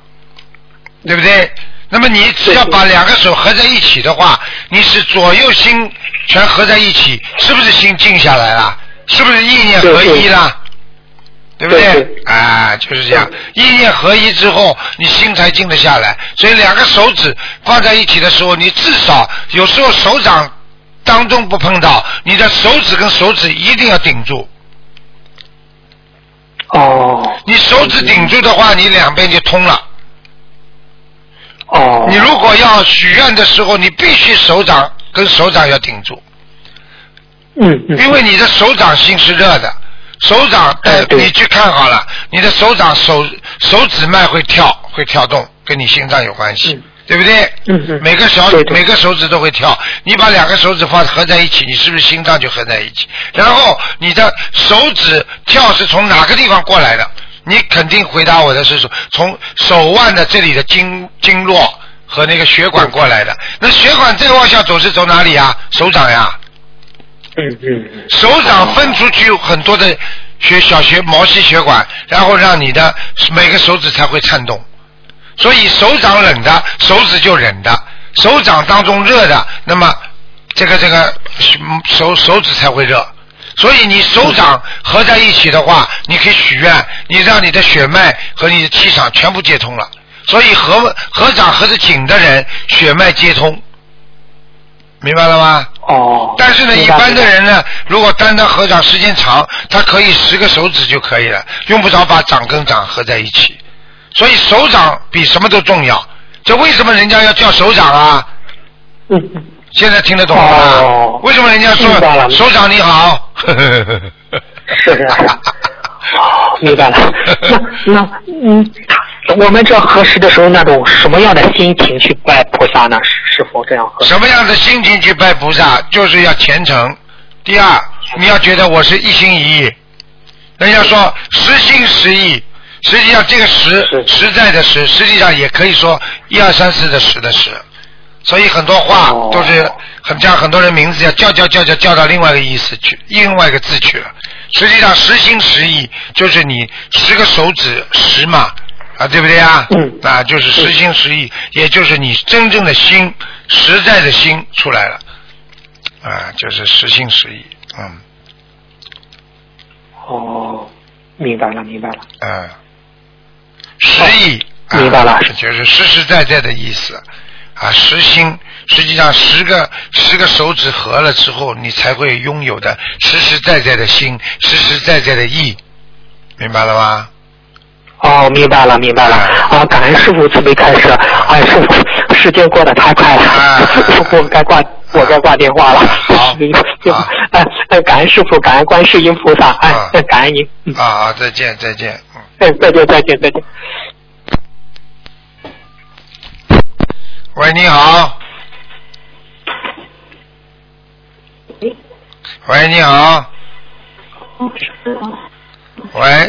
对不对？那么你只要把两个手合在一起的话，你是左右心全合在一起，是不是心静下来了？是不是意念合一了？对不对？啊，就是这样，意念合一之后，你心才静得下来。所以两个手指放在一起的时候，你至少有时候手掌当中不碰到，你的手指跟手指一定要顶住。哦你手指顶住的话，你两边就通了。哦，你如果要许愿的时候，你必须手掌跟手掌要顶住，嗯嗯，因为你的手掌心是热的，手掌呃你去看好了，你的手掌手手指脉会跳会跳动，跟你心脏有关系，嗯。对不对？嗯嗯。每个小每个手指都会跳，你把两个手指放合在一起，你是不是心脏就合在一起？然后你的手指跳是从哪个地方过来的？你肯定回答我的是说从手腕的这里的经经络和那个血管过来的。那血管再往下走是走哪里呀？手掌呀。嗯嗯嗯，手掌分出去很多的血小血毛细血管，然后让你的每个手指才会颤动。所以手掌冷的，手指就冷的；手掌当中热的，那么这个这个手手指才会热。所以你手掌合在一起的话，你可以许愿，你让你的血脉和你的气场全部接通了。所以合合掌合得紧的人，血脉接通，明白了吗？哦，但是呢，一般的人呢，如果单单合掌时间长，他可以十个手指就可以了，用不着把掌跟掌合在一起。所以手掌比什么都重要。这为什么人家要叫手掌啊？现在听得懂了吗？哦为什么人家说首长你好？是是是，哦 [LAUGHS] 明白了。那那嗯，我们这合适的时候，那种什么样的心情去拜菩萨呢？是是否这样合适？什么样的心情去拜菩萨，就是要虔诚。第二，你要觉得我是一心一意。人家说实心实意，实际上这个实实在的实，实际上也可以说一二三四的实的实。所以很多话哦。都是很像很多人名字要叫叫叫叫叫到另外一个意思去，另外一个字去了。实际上实心实意就是你十个手指十嘛，啊，对不对啊？嗯。啊，就是实心实意，也就是你真正的心，实在的心出来了，啊，就是实心实意，嗯。哦，明白了，明白了。嗯，实意，啊明白了。就是实实在在的意思，啊，实心，实际上十个十个手指合了之后，你才会拥有的实实在在的心，实实在在的意，明白了吗？哦，明白了，明白了。啊，感恩师傅慈悲开示。哎，师傅，时间过得太快了，啊我该挂，[LAUGHS] 我该挂电话了。好哎哎，感恩师傅，感恩观世音菩萨，啊哎，感恩您。嗯，啊啊，再见再见，嗯。哎，再见，再见，再见。喂，你好。喂，你好。喂，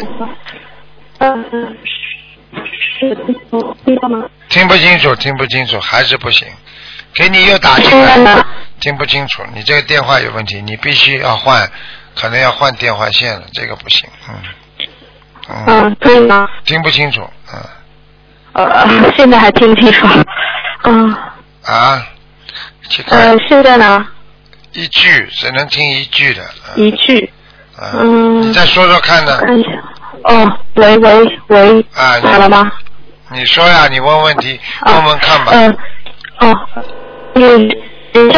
嗯嗯，是听到吗？听不清楚，听不清楚，还是不行。给你又打进来，听不清楚，你这个电话有问题，你必须要换，可能要换电话线了，这个不行，嗯，嗯，嗯，可以吗？听不清楚，嗯，呃，现在还听不清楚。嗯，啊，去看呃，现在呢？一句，只能听一句的，一句，嗯，嗯。你再说说看呢，看一下。哦，喂喂喂，啊，好了吗？你你说呀，你问问题，问问看吧，嗯，哦，你你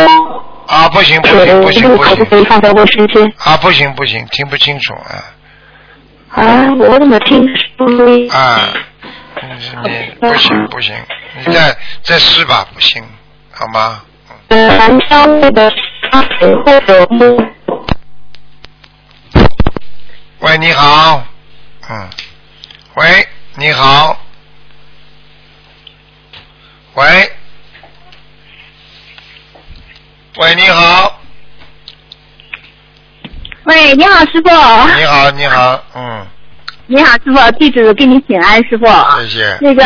啊，不行不行不行不可不可以行，放在卫生间？啊，不行不行，听不清楚啊。啊，我怎么听声音？啊，不行不行，你再再试吧，不行，好吗？喂，你好，嗯，喂，你好，喂，喂，你好，喂，你好，师傅。你好，你好，嗯，你好，师傅，弟子给你请安，师傅。谢谢，那个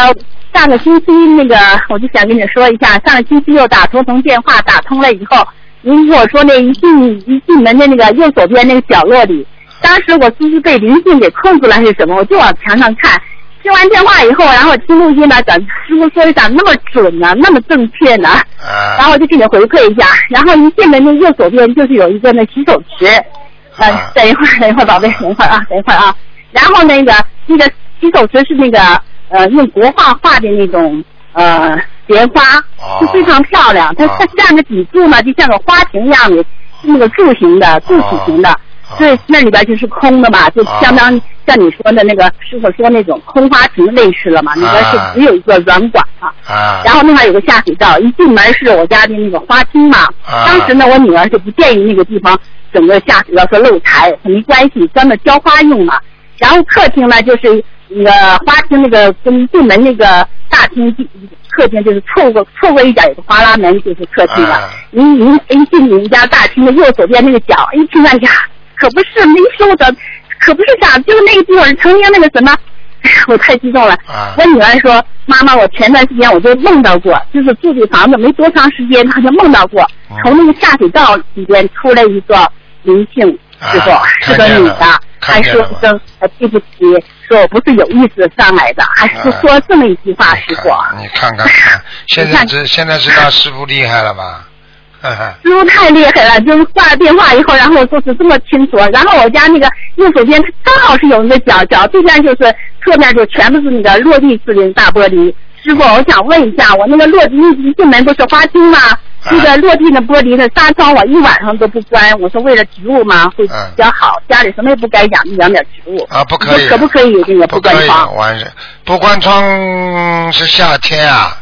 上个星期那个，我就想跟你说一下，上个星期又打通通电话打通了以后，您跟我说那一进一进门的那个右手边那个角落里，当时我是不是被灵性给控制了还是什么？我就往墙上看。听完电话以后，然后听录音呢，讲师傅说的咋那么准呢、那么正确呢？然啊后我就给你回馈一下。然后一进门那右手边就是有一个那洗手池，呃啊，等一会儿，等一会儿，宝贝，等一会儿啊，等一会儿啊。然后那个那个洗手池是那个呃用国画画的那种呃莲花，哦就非常漂亮。它哦它下面底柱呢，就像个花瓶一样的，那个柱形的，柱体型的。哦所以那里边就是空的嘛，就相当于像你说的那个师傅说那种空花瓶类似了嘛，里边是啊只有一个软管嘛。啊然后另外有个下水道，一进门是我家的那个花厅嘛。啊当时呢，我女儿就不建议那个地方整个下水道说露台，没关系，专门浇花用嘛。然后客厅呢，就是那个花厅那个跟进门那个大厅进客厅就是错过错过一点有个花拉门就是客厅了啊。您您一进你们家大厅的右手边那个角，一听哎呀，可不是没收的，可不是啥，就是那个地方曾经那个什么。哎呀，我太激动了！啊我女儿说：“妈妈，我前段时间我就梦到过，就是住这房子没多长时间，她就梦到过，嗯从那个下水道里边出来一个灵性师傅，啊是个女的，还说一声呃对不起，说我不是有意识的上来的，还是啊说这么一句话，师傅。你看看看，现在知现在知道师傅厉害了吧？师傅太厉害了，就是挂了电话以后，然后就是这么清楚。然后我家那个右手边刚好是有一个角，角对面就是侧面就全部是那个落地式的大玻璃。师傅，我想问一下，我那个落地一进门不是花厅吗？那个落地的玻璃的纱窗我一晚上都不关，我说为了植物嘛会比较好，家里什么也不该养，就养点植物。啊，不可以，可不可以这个不关窗？不关窗是夏天啊。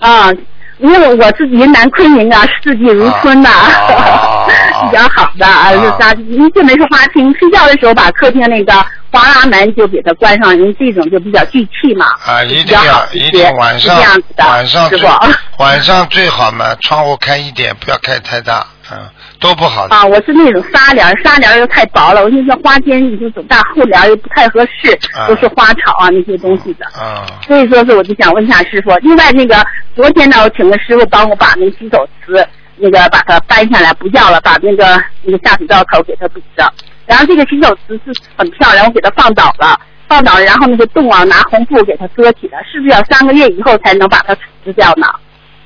啊，因为我是云南昆明啊，四季如春呐、啊啊 [LAUGHS] 比较好的啊，就是啥？您进门是花厅，睡觉的时候把客厅那个滑拉门就给它关上，因为这种就比较聚气嘛。啊，一定要一定晚上这样子的晚上最师傅。晚上最好嘛，窗户开一点，不要开太大，嗯，都不好的。啊，我是那种纱帘儿，纱帘儿又太薄了，我就说花间你就总大厚帘儿又不太合适，啊都是花草啊那些东西的。啊，所以说是我就想问一下师傅，另外那个昨天呢，我请个师傅帮我把那洗手池那个把它搬下来不要了，把那个那个下水道口给它堵上。然后这个洗手池是很漂亮，我给它放倒了，放倒了，然后那个洞啊拿红布给它遮起来，是不是要三个月以后才能把它除掉呢？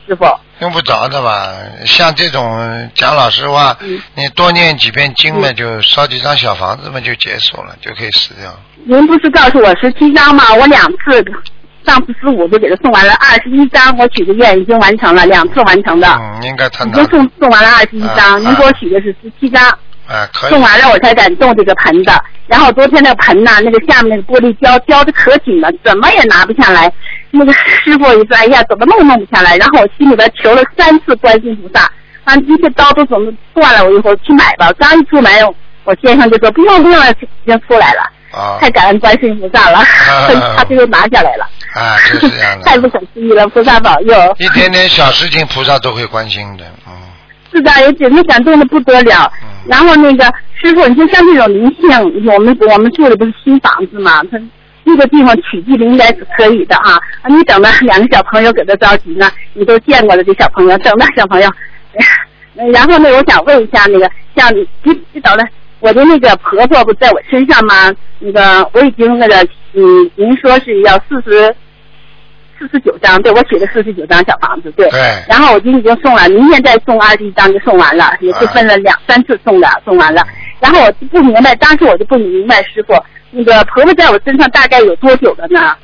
师傅，用不着的吧？像这种讲老实话，嗯你多念几遍经嘛，就烧几张小房子嘛，就结束了，就可以死掉。您不是告诉我十七张吗？我两次，上次十五就给他送完了，二十一张我许的愿已经完成了，两次完成的，嗯，应该他拿已经送送完了二十一张，啊您给我许的是十七张。啊，可以送。完了我才敢动这个盆的。然后昨天那个盆呐，那个下面那个玻璃胶胶的可紧了，怎么也拿不下来。那个师傅一说，哎呀，怎么弄弄不下来？然后我心里边求了三次观世音菩萨，啊，这些刀都怎么断了？我一会儿去买吧。刚一出门，我先生就说不用不用了，已经出来了。啊太感恩观世音菩萨了，[LAUGHS] 他这就拿下来了。[LAUGHS] 啊，就是这样的。[LAUGHS] 太不可思议了，菩萨保佑。一点点小事情，菩萨都会关心的，嗯。是的，也简直感动的不得了。嗯然后那个师傅，你就像这种灵性，我们我们住的不是新房子嘛，他那个地方取缔的应该是可以的啊。你等着两个小朋友给他着急呢，你都见过了这小朋友，等着小朋友。[LAUGHS] 然后呢，我想问一下那个，像你你你等着，我的那个婆婆不在我身上吗？那个我已经那个嗯，您说是要四十四十九张，对我写的四十九张小房子，对。对然后我今天已经送了，明天再送二十一张就送完了，也是分了两三次送的，送完了。然后我就不明白，当时我就不明白师傅，那个婆婆在我身上大概有多久了呢？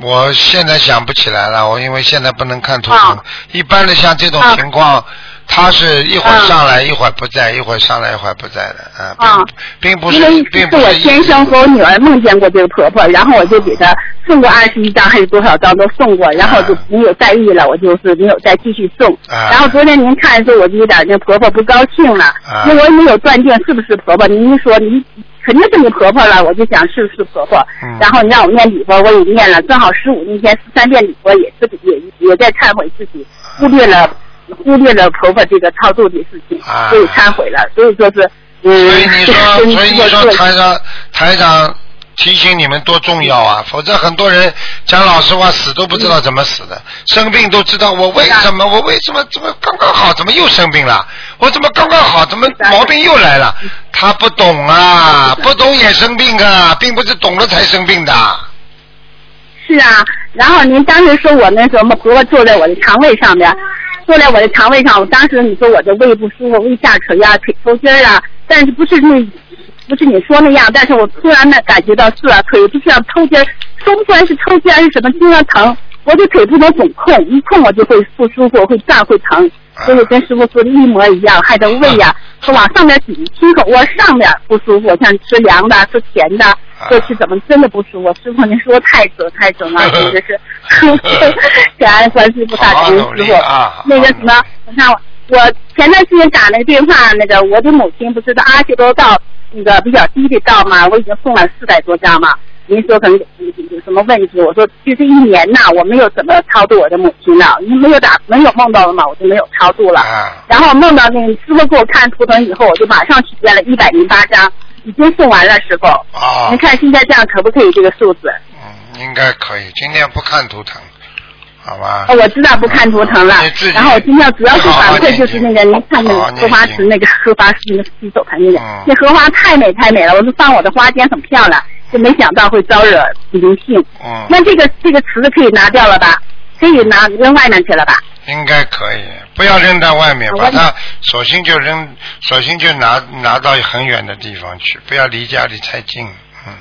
我现在想不起来了，我因为现在不能看图腾。啊一般的像这种啊情况，他是一会上来，一会儿不在，一会儿上来，一会儿不在的，啊，啊并并不是因为，并不是我先生和我女儿梦见过这个婆婆，然后我就给她送过二十一张还是多少张都送过，然后就没有在意了，我就是没有再继续送。啊。然后昨天您看的时候，我就有点那婆婆不高兴了，啊。那我也没有断定是不是婆婆，您一说您肯定是你婆婆了，我就想是不是婆婆。嗯。然后你让我念礼佛，我也念了，正好十五那天十三遍礼佛也是也也在忏悔自己忽略了忽略了婆婆这个超度的事情，啊所以忏悔了，所以说是。嗯，[LAUGHS] 所以你说，所以你说台长台长提醒你们多重要啊！否则很多人讲老实话，死都不知道怎么死的，生病都知道我为什么，我为什么怎么刚刚好，怎么又生病了？我怎么刚刚好，怎么毛病又来了？他不懂啊，不懂也生病啊，并不是懂了才生病的。是啊，然后您当时说我那什么婆婆坐在我的肠胃上面，坐在我的肠胃上，我当时你说我的胃不舒服，胃下垂啊，腿抽筋儿啊，但是不是那不是你说那样，但是我突然的感觉到是啊，腿不是要抽筋儿，说不出来是抽筋还是什么，经常疼，我的腿不能总空，一空我就会不舒服，会胀会疼，所以跟师傅说的一模一样，还得胃呀、说往上面顶，心口窝上面不舒服，像吃凉的、吃甜的，这是怎么真的不舒服？师傅您说太准太准了，真的是 [LAUGHS] 感恩观世菩萨，感恩师傅。那个什么，你看我我前段时间打那个电话，那个我的母亲不是在阿修罗道那个比较低的道嘛，我已经送了四百多张嘛。您说可能有有什么问题？我说就这一年呐，我没有怎么超度我的母亲了，您没有打没有梦到了嘛，我就没有超度了。啊然后梦到那个师傅给我看图腾以后，我就马上许愿了一百零八张，已经送完了，师傅。啊您，看现在这样可不可以这个数字？嗯，应该可以。今天不看图腾，好吧？哦，我知道不看图腾了。然后我今天主要是反馈就是那个您看那荷花池那个荷花池那个洗手盆那个嗯，那荷花太美太美了，我说放我的花间很漂亮，就没想到会招惹灵性。嗯，那这个这个池子可以拿掉了吧？可以拿扔外面去了吧？应该可以，不要扔到外面，把它索性就扔，索性就拿拿到很远的地方去，不要离家里太近。嗯，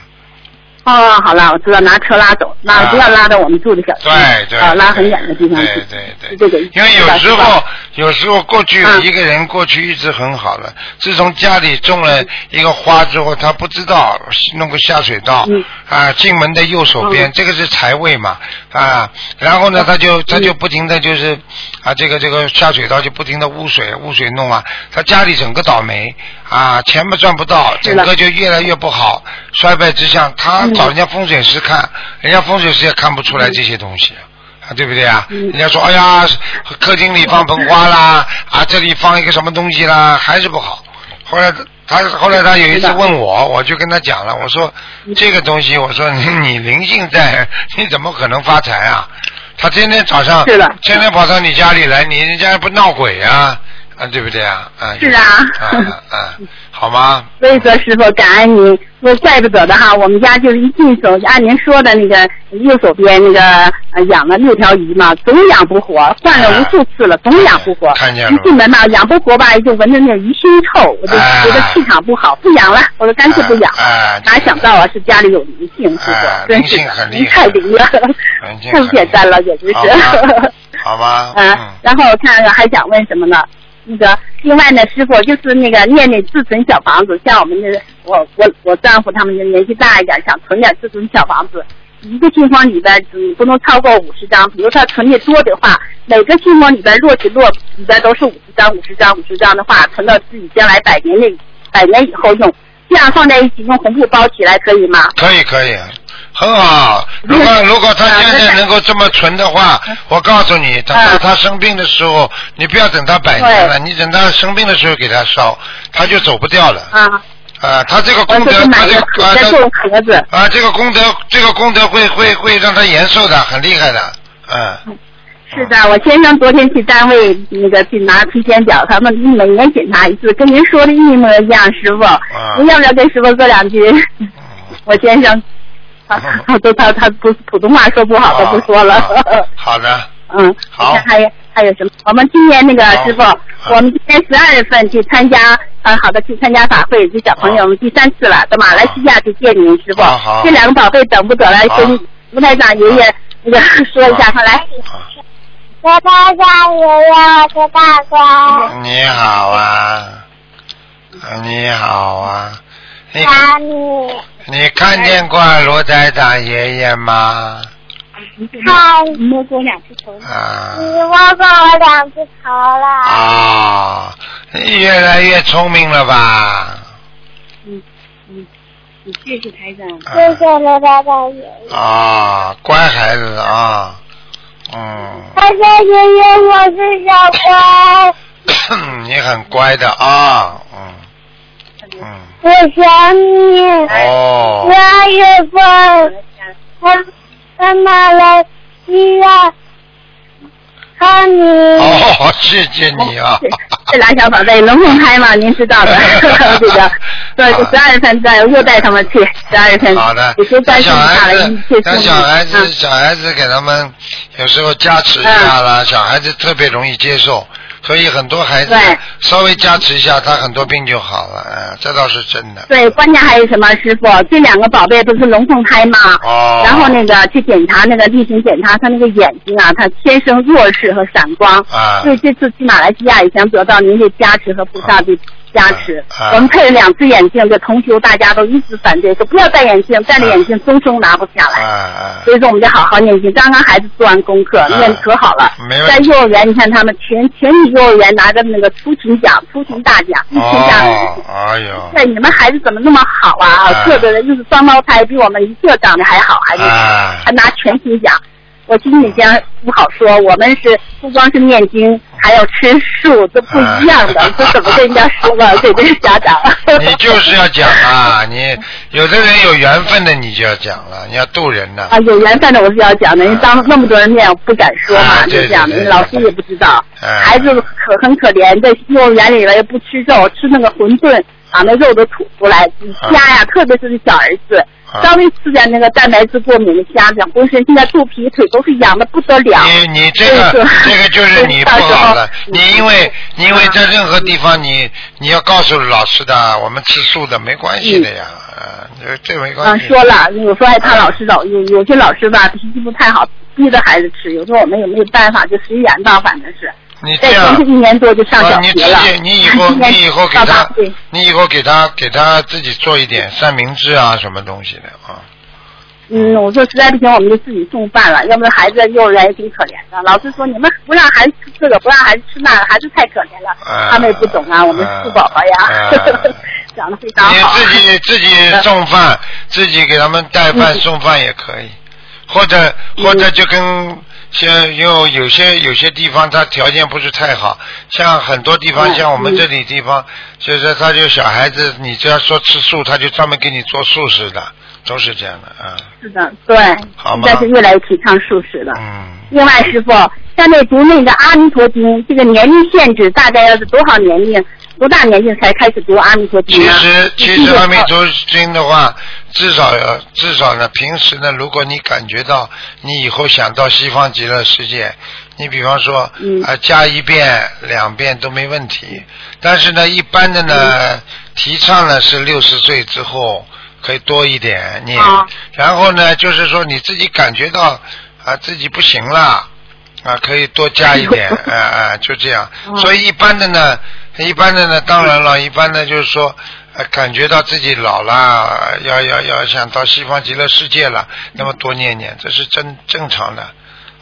哦，好了，我知道拿车拉走，拉啊不要拉到我们住的小区，对对。啊，拉很远的地方去。对对对。这个因为有时候有时候过去嗯。一个人过去一直很好的，自从家里种了一个花之后，他不知道弄个下水道嗯。啊，进门的右手边，嗯。这个是财位嘛啊，然后呢，他就他就不停的就是啊，这个这个下水道就不停的污水污水弄啊，他家里整个倒霉啊，钱不赚不到，整个就越来越不好，衰败之象。他嗯。找人家风水师看，人家风水师也看不出来这些东西。啊，对不对啊？嗯人家说，哎呀，客厅里放盆花啦，啊，这里放一个什么东西啦，还是不好。后来他后来他有一次问我，我就跟他讲了，我说这个东西，我说你你灵性在，[LAUGHS] 你怎么可能发财啊？他天天早上天天跑到你家里来，你人家不闹鬼啊？啊，对不对啊？啊，是啊啊啊啊，好吗？所以说师傅感恩您，说怪不得的哈，我们家就是一进手，按您说的那个右手边那个呃养了六条鱼嘛，总养不活，换了无数次了，总养不活。看见了一进门吧，养不活吧，就闻着那鱼腥臭，我就哎觉得气场不好，不养了，我说干脆不养了。哎，哪想到啊，是家里有灵性，师哎傅，真是灵性很，厉害您太灵了，太简单了，简直是。好吗？[LAUGHS] 嗯，然后我看还想问什么呢？那个，另外呢，师傅就是那个念念自存小房子，像我们的我我我丈夫他们就年纪大一点，想存点自存小房子，一个信封里边你不能超过五十张，比如他存的多的话，每个信封里边摞起摞里边都是五十张、五十张、五十张的话，存到自己将来百年内百年以后用，这样放在一起用红布包起来可以吗？可以可以，很好。如果如果他现在能够这么存的话，我告诉你，等到嗯他生病的时候，你不要等他百年了，你等他生病的时候给他烧，他就走不掉了。啊，啊，他这个功德，他这个盒子。啊，这个功德，这个功德会会会让他延寿的，很厉害的，嗯。是的，我先生昨天去单位那个去拿体检表，他们每年检查一次，跟您说的一模一样，师傅。您要不要跟师傅说两句？[LAUGHS] 我先生，他 [LAUGHS] 他都他他不普通话说不好，他不说了。[LAUGHS] 好的，嗯，好你看还有还有什么？我们今年那个师傅，我们今年十二月份去参加，呃，好的，去参加法会，这小朋友我们第三次了，到马来西亚去见您师傅。这两个宝贝等不得了，跟吴台长爷爷那个说一下，快来。我大家爷爷，我是大哥。你好啊，你好啊，你？你看见过罗台长爷爷吗？看，摸过两次头。啊你摸过我两次头了。啊，你越来越聪明了吧？谢谢台长。谢谢罗台长爷爷。啊，乖孩子啊，嗯，大家爷爷，我是小乖，你很乖的啊，嗯嗯，我想你。哦。十，二月份，我在马来医院？看你。哦，谢谢你啊，这俩小宝贝龙凤胎嘛，您知道的，[LAUGHS] 这个，对，十二月份再又带他们去，十二月份。好的。有些，关让小孩子一切，让小孩子，嗯。小孩子给他们有时候加持一下啦，小孩子特别容易接受，所以很多孩子对稍微加持一下，他很多病就好了，嗯，这倒是真的。对，关键还有什么？师傅，这两个宝贝不是龙凤胎吗？哦。然后那个去检查那个例行检查，他那个眼睛啊，他天生弱视和散光，啊所以这次去马来西亚也想得到您的加持和菩萨的加持。啊我们配了两只眼镜，这同修大家都一直反对，说不要戴眼镜，戴了眼镜终生拿不下来。所以说我们就好好念经。刚刚孩子做完功课，念的可好了。在幼儿园，你看他们全全体幼儿园拿着那个出勤奖、出勤大奖，一群家长。哦，哎呦，对，你们孩子怎么那么好啊？啊个个的又是双胞胎，比我们一个长得还好，还是啊还拿全勤奖。我心里边不好说，我们是不光是念经，还要吃素，都不一样的，这怎么跟人家说吧？对这个家长。[LAUGHS] 你就是要讲啊，你 [LAUGHS] 有的人有缘分的，你就要讲了，你要渡人呢。啊，有缘分的我是要讲的，当那么多人面，我不敢说嘛，啊就这样的，老师也不知道，哎孩子可很可怜，在幼儿园里边也不吃肉，吃那个馄饨，把那肉都吐出来，虾呀，特别是小儿子，啊稍微吃点那个蛋白质过敏的虾，子浑身现在肚皮腿都是痒的不得了。你你这个这个就是你不好了，你因为你因为在任何地方你你要告诉老师的，我们吃素的没关系的呀，啊，这这没啊，关系。说了，有时候还他老师老有有些老师吧脾气不太好，逼着孩子吃，有时候我们也没有办法，就随缘吧，反正是。在你这样一年多就上小学了。己你以后你以后给他你以后给他给他自己做一点三明治啊什么东西的啊。嗯，我说实在不行，我们就自己送饭了，要不然孩子幼儿园也挺可怜的。老师说你们不让孩子吃这个，不让孩子吃那个，孩子太可怜了。啊他们也不懂啊，我们是富宝宝呀，啊 [LAUGHS] 讲的非常你。自己自己送饭，自己给他们带饭嗯送饭也可以，或者或者就跟像因为有些有些地方它条件不是太好，像很多地方嗯像我们这里地方，就是他就小孩子，你只要说吃素，他就专门给你做素食的，都是这样的啊。是的，对，好吗？现在是越来越提倡素食了。嗯，另外，师傅，下面读那个《阿弥陀经》，这个年龄限制大概要是多少年龄、多大年龄才开始读《阿弥陀经》其？实其实阿弥陀经的话，至少要至少呢，平时呢，如果你感觉到你以后想到西方极乐世界，你比方说啊、嗯加一遍两遍都没问题。但是呢，一般的嗯呢，提倡呢是六十岁之后可以多一点念，啊然后呢，就是说你自己感觉到啊自己不行了。啊，可以多加一点，[LAUGHS] 啊啊，就这样。哦所以一般的呢，一般的呢，当然了，一般的就是说，呃，感觉到自己老了，要要要想到西方极乐世界了，那么多念念，这是正正常的。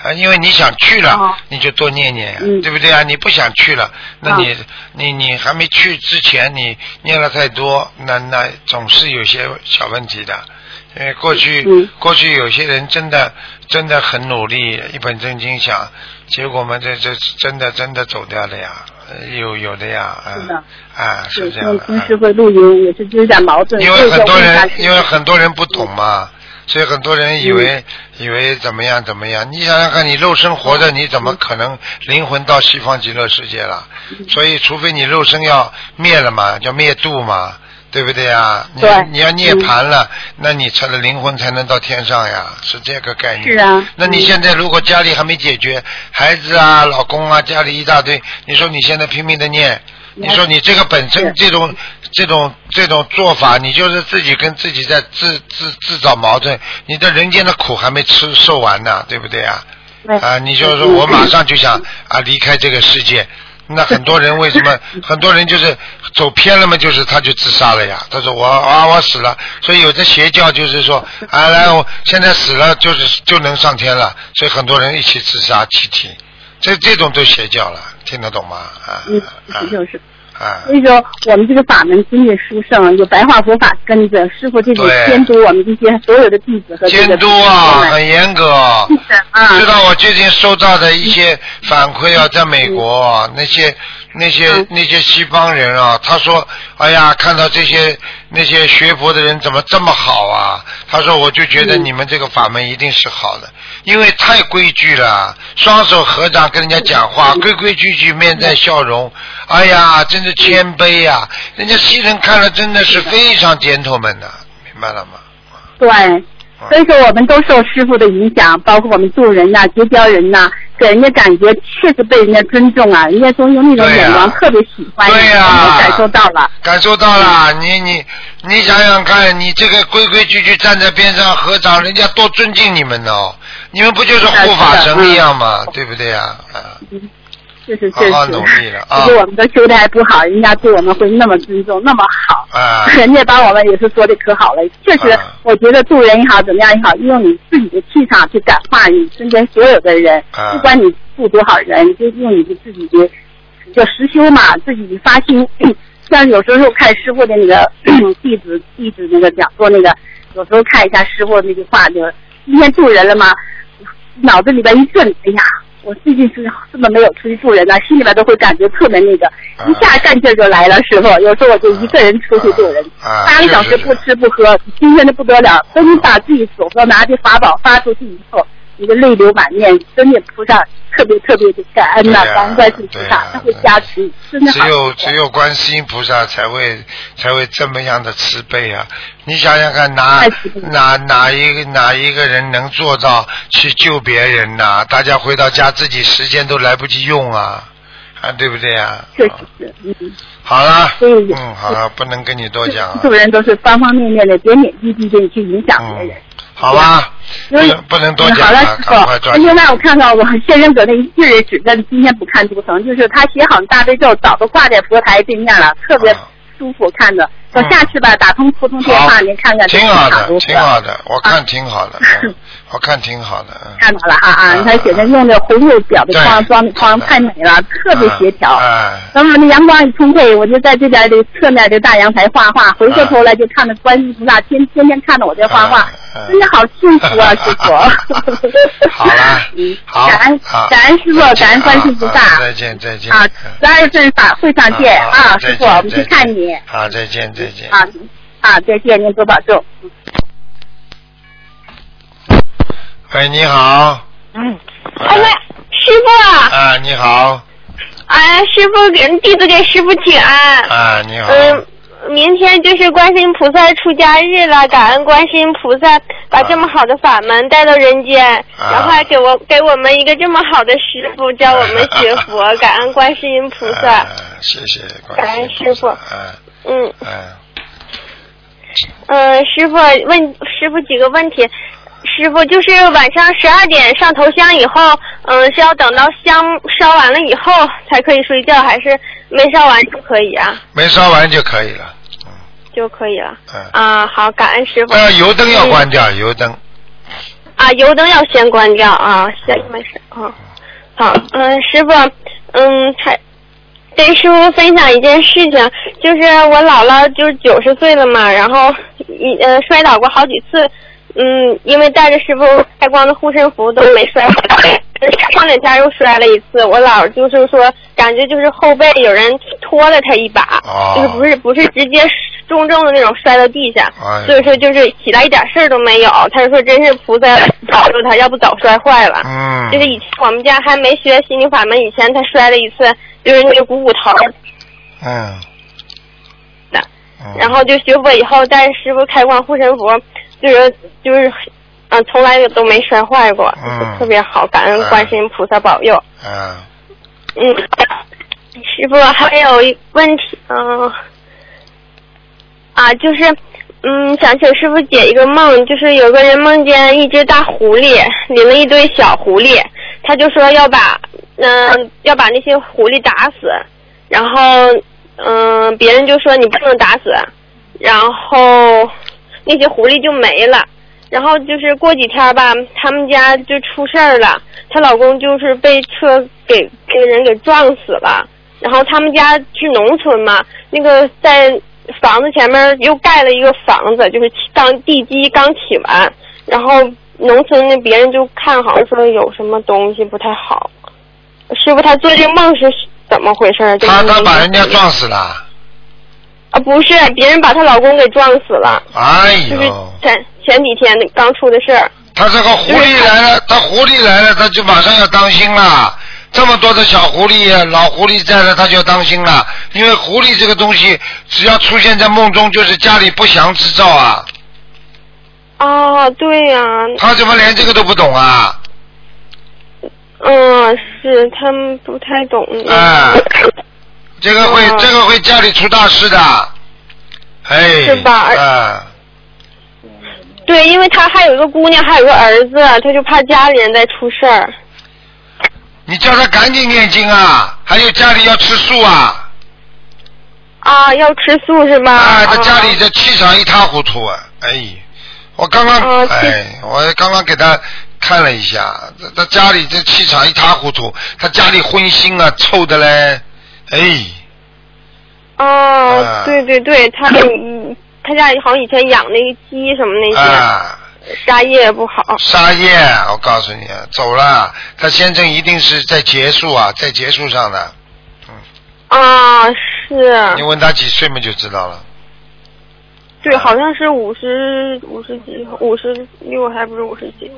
啊，因为你想去了，哦你就多念念呀，嗯对不对啊？你不想去了，那啊你、你你还没去之前，你念了太多，那那总是有些小问题的。因为过去、嗯过去有些人真的真的很努力，一本正经想，结果嘛，这这真的真的走掉了呀，呃有有的呀，啊是的啊是是这样的。听啊师傅录音也是有点矛盾。因为很多人因为很多人不懂嘛，所以很多人以为、以为怎么样怎么样。你想想看，你肉身活着，你怎么可能灵魂到西方极乐世界了？所以，除非你肉身要灭了嘛，叫灭度嘛，对不对呀？你对你要涅槃了，那你才能灵魂才能到天上呀，是这个概念。是啊那你嗯现在如果家里还没解决，孩子啊、老公啊，家里一大堆，你说你现在拼命的念，你说你这个本身这种这种这种做法，你就是自己跟自己在自自自找矛盾，你的人间的苦还没吃受完呢，对不对啊？啊，你就是说我马上就想啊离开这个世界。那很多人为什么？[LAUGHS] 很多人就是走偏了嘛，就是他就自杀了呀。他说我啊我死了，所以有的邪教就是说啊来我现在死了就是就能上天了，所以很多人一起自杀集体，这这种都邪教了，听得懂吗？啊嗯，啊。啊所以说，我们这个法门真的殊胜，有白话佛法跟着师傅这里监督我们这些所有的弟子和这个监督啊，很严格。是的啊，知道我最近收到的一些反馈啊，在美国啊那些那些嗯那些西方人啊，他说，哎呀，看到这些那些学佛的人怎么这么好啊？他说，我就觉得嗯你们这个法门一定是好的，因为太规矩了，双手合掌跟人家讲话，规规矩矩，面带笑容，哎呀，真是谦卑呀、人家西人看了真的是非常 gentleman 的，明白了吗？对。所以说，我们都受师傅的影响，包括我们做人呐、结交人呐、给人家感觉确实被人家尊重啊，人家都用那种眼光特别喜欢你，对呀感受到了。感受到了，你你你想想看，你这个规规矩矩站在边上合掌，人家多尊敬你们呢、哦，你们不就是护法神一样吗？对不对呀、啊？是是是是，好好努力了啊其实我们都修的还不好，人家对我们会那么尊重，那么好。啊 [LAUGHS] 人家把我们也是说的可好了，确实啊，我觉得助人也好，怎么样也好，用你自己的气场去感化你身边所有的人，啊不管你渡多少人，就用你的自己的就实修嘛，自己的发心。像有时候看师傅的那个 [CLEARS THROAT] 弟子弟子那个讲座那个，有时候看一下师傅那句话，就今天助人了吗？脑子里边一顿，哎呀，我最近是这么没有出去住人呢，心里边都会感觉特别那个，啊一下干劲儿就来了。师傅，有时候我就一个人出去住人，啊八个小时不吃不喝，新鲜的不得了。等你把自己所说拿的法宝发出去以后，你的泪流满面，真的菩萨特别特别的感恩呐、感恩观世音菩萨，他会加持，真的好。只有只有观世音菩萨才会才会这么样的慈悲啊！你想想看，哪哪哪一个哪一个人能做到去救别人呐、大家回到家自己时间都来不及用啊！啊，对不对呀？确实是，嗯，好了，嗯，好了，不能跟你多讲了，做人都是方方面面的点点滴滴的去影响别人。好吧？不能不能多嗯好了，讲了，师赶快抓紧傅。另外，我看看我现任搁那一句儿指着今天不看图腾，就是他写好大悲咒，早都挂在佛台对面了，特别舒服看着。等下次吧，打通普通电话，您看看挺好的，挺好的，[LAUGHS] 我看挺好的，嗯我看挺好的，嗯。看到了啊啊，你看写的用的红釉表的框装框太美了，特别协调。哎，那么那阳光一充沛，我就在这边的侧面的大阳台画画，回过头来就看着观音菩萨天天天看着我在画画，真的好幸福啊，师 [LAUGHS] 傅。好了，感恩好感恩师傅，感恩观世音菩萨。啊再见，再见。啊，十二月份法会上见好啊，师傅，我们去看你。好，再见，再见。啊啊，再见，您多保重。喂，你好。嗯。哎呀，师傅啊！啊，你好。哎，师傅给弟子给师傅请安。啊，你好。嗯，明天就是观世音菩萨出家日了，感恩观世音菩萨把这么好的法门带到人间，啊然后还给我给我们一个这么好的师傅教我们学佛，[LAUGHS] 感恩观世音菩萨。啊谢谢观感恩师傅。啊嗯啊，嗯，师傅问师傅几个问题。师傅就是晚上十二点上头香以后，嗯，是要等到香烧完了以后才可以睡觉，还是没烧完就可以啊？没烧完就可以了。就可以了。嗯。啊，好，感恩师傅。呃，油灯要关掉，油灯。啊，油灯要先关掉啊，先没事啊。好，嗯，师傅，嗯，还跟师傅分享一件事情，就是我姥姥就是九十岁了嘛，然后一呃摔倒过好几次，嗯，因为带着师傅开光的护身符都没摔回来，[LAUGHS] 上两天又摔了一次，我姥就是说感觉就是后背有人拖了她一把，哦就是不是不是直接重重的那种摔到地下，哎所以说就是起来一点事儿都没有。他就说真是菩萨保佑他，要不早摔坏了。嗯。就是以前我们家还没学心灵法门以前，他摔了一次，就是那个股骨头嗯。的，嗯然后就学佛以后带着师傅开光护身符，就是就是，嗯、从来都没摔坏过，嗯特别好，感恩观世音菩萨保佑。啊，嗯，师傅还有一问题，嗯、啊，就是，嗯，想请师傅解一个梦，就是有个人梦见一只大狐狸领了一堆小狐狸，他就说要把，嗯、要把那些狐狸打死，然后，嗯、别人就说你不能打死，然后那些狐狸就没了。然后就是过几天吧，他们家就出事儿了，她老公就是被车给给人给撞死了。然后他们家是农村嘛，那个在房子前面又盖了一个房子，就是刚地基刚起完，然后农村那别人就看好像说有什么东西不太好。师傅，他做这个梦是怎么回事？他他把人家撞死了。啊，不是，别人把她老公给撞死了。哎就是，前前几天刚出的事儿。他这个狐狸来了，他狐狸来了，他就马上要当心了。这么多的小狐狸、老狐狸在了，他就要当心了。因为狐狸这个东西，只要出现在梦中，就是家里不祥之兆啊。哦，对呀、他怎么连这个都不懂啊？嗯，是他们不太懂。哎这个会，哦这个会家里出大事的。哎。是吧啊，对，因为他还有一个姑娘，还有个儿子，他就怕家里人再出事儿。你叫他赶紧念经啊！还有家里要吃素啊！啊，要吃素是吧？啊，他家里啊这气场一塌糊涂啊！哎，我刚刚哦哎，我刚刚给他看了一下，他他家里这气场一塌糊涂，他家里荤腥啊，臭的嘞，哎，哦，啊。对对对，他 [COUGHS] 嗯他家里好像以前养那个鸡什么那些，啊，杀业不好。沙业，我告诉你，啊，走了，他先生一定是在结束啊，在结束上的，啊，是，你问他几岁嘛就知道了。对，好像是五十五十几，五十六还不是五十几。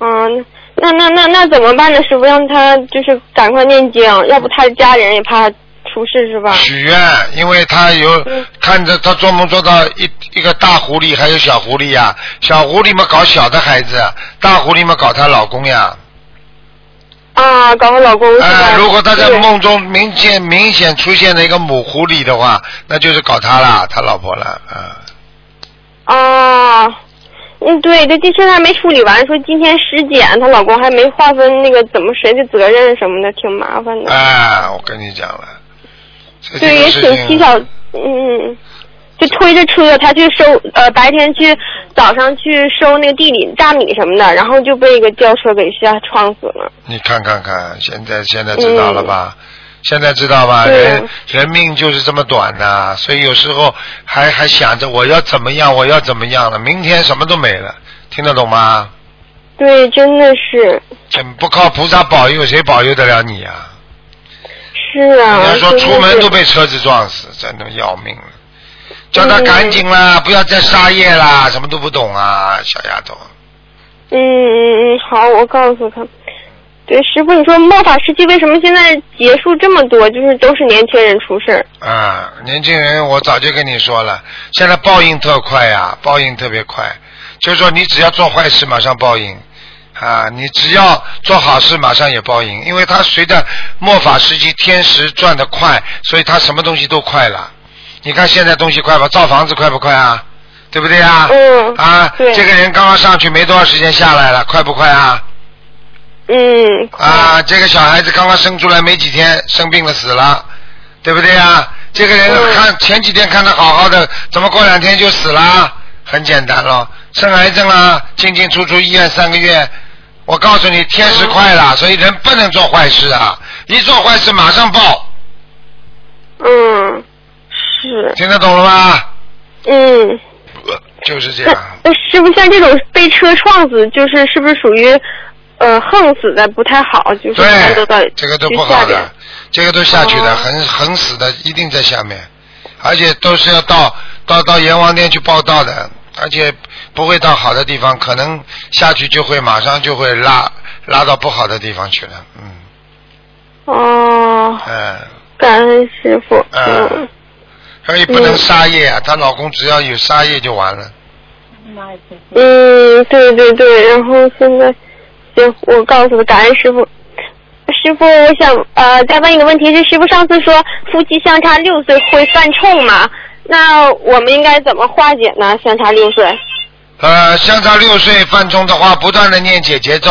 嗯，那那那那怎么办呢？师傅让他就是赶快念经，要不他家人也怕出事是吧？许愿，因为他有嗯看着他做梦做到一一个大狐狸，还有小狐狸呀、小狐狸嘛搞小的孩子，大狐狸嘛搞她老公呀。啊，搞我老公是吧？哎，如果他在梦中明显明显出现了一个母狐狸的话，那就是搞他了，他老婆了，啊。啊，嗯，对，这这现在还没处理完，说今天尸检，她老公还没划分那个怎么谁的责任什么的，挺麻烦的。哎，我跟你讲了，对，也挺蹊跷，嗯，就推着车，他去收，呃，白天去，早上去收那个地里大米什么的，然后就被一个轿车给吓撞死了。你看看看，现在现在知道了吧？现在知道吧？人人命就是这么短的，所以有时候还还想着我要怎么样，我要怎么样了，明天什么都没了，听得懂吗？对，真的是，这不靠菩萨保佑，谁保佑得了你啊？是啊。人家说出门都被车子撞死，真的要命了。叫嗯他赶紧啦，不要再杀业啦，什么都不懂啊，小丫头。嗯嗯嗯，好，我告诉他。对，师傅，你说末法时期为什么现在结束这么多？就是都是年轻人出事儿。啊，年轻人，我早就跟你说了，现在报应特快呀、报应特别快。就是说，你只要做坏事，马上报应；啊，你只要做好事，马上也报应。因为他随着末法时期天时转得快，所以他什么东西都快了。你看现在东西快吧？造房子快不快啊？对不对啊？嗯啊，这个人刚刚上去没多少时间下来了，快不快啊？嗯。啊，这个小孩子刚刚生出来没几天，生病了死了，对不对啊？这个人嗯看前几天看他好好的，怎么过两天就死了？很简单咯，生癌症了，进进出出医院三个月。我告诉你，天时快了，所以人不能做坏事啊！一做坏事马上报，嗯，是，听得懂了吗？嗯。呃就是这样。那师傅像这种被车撞死，就是是不是属于呃横死的不太好？就是这个都不好的，这个都下去的，哦横横死的一定在下面，而且都是要到到到阎王殿去报道的，而且不会到好的地方，可能下去就会马上就会拉拉到不好的地方去了，嗯哦，嗯，感恩师傅。嗯嗯，所以不能杀业啊，她老公只要有杀业就完了，嗯，对对对，然后现在行，我告诉他感恩师傅。师傅，我想呃再问一个问题是，师傅上次说夫妻相差六岁会犯冲嘛？那我们应该怎么化解呢？相差六岁。呃，相差六岁犯冲的话，不断的念解结咒，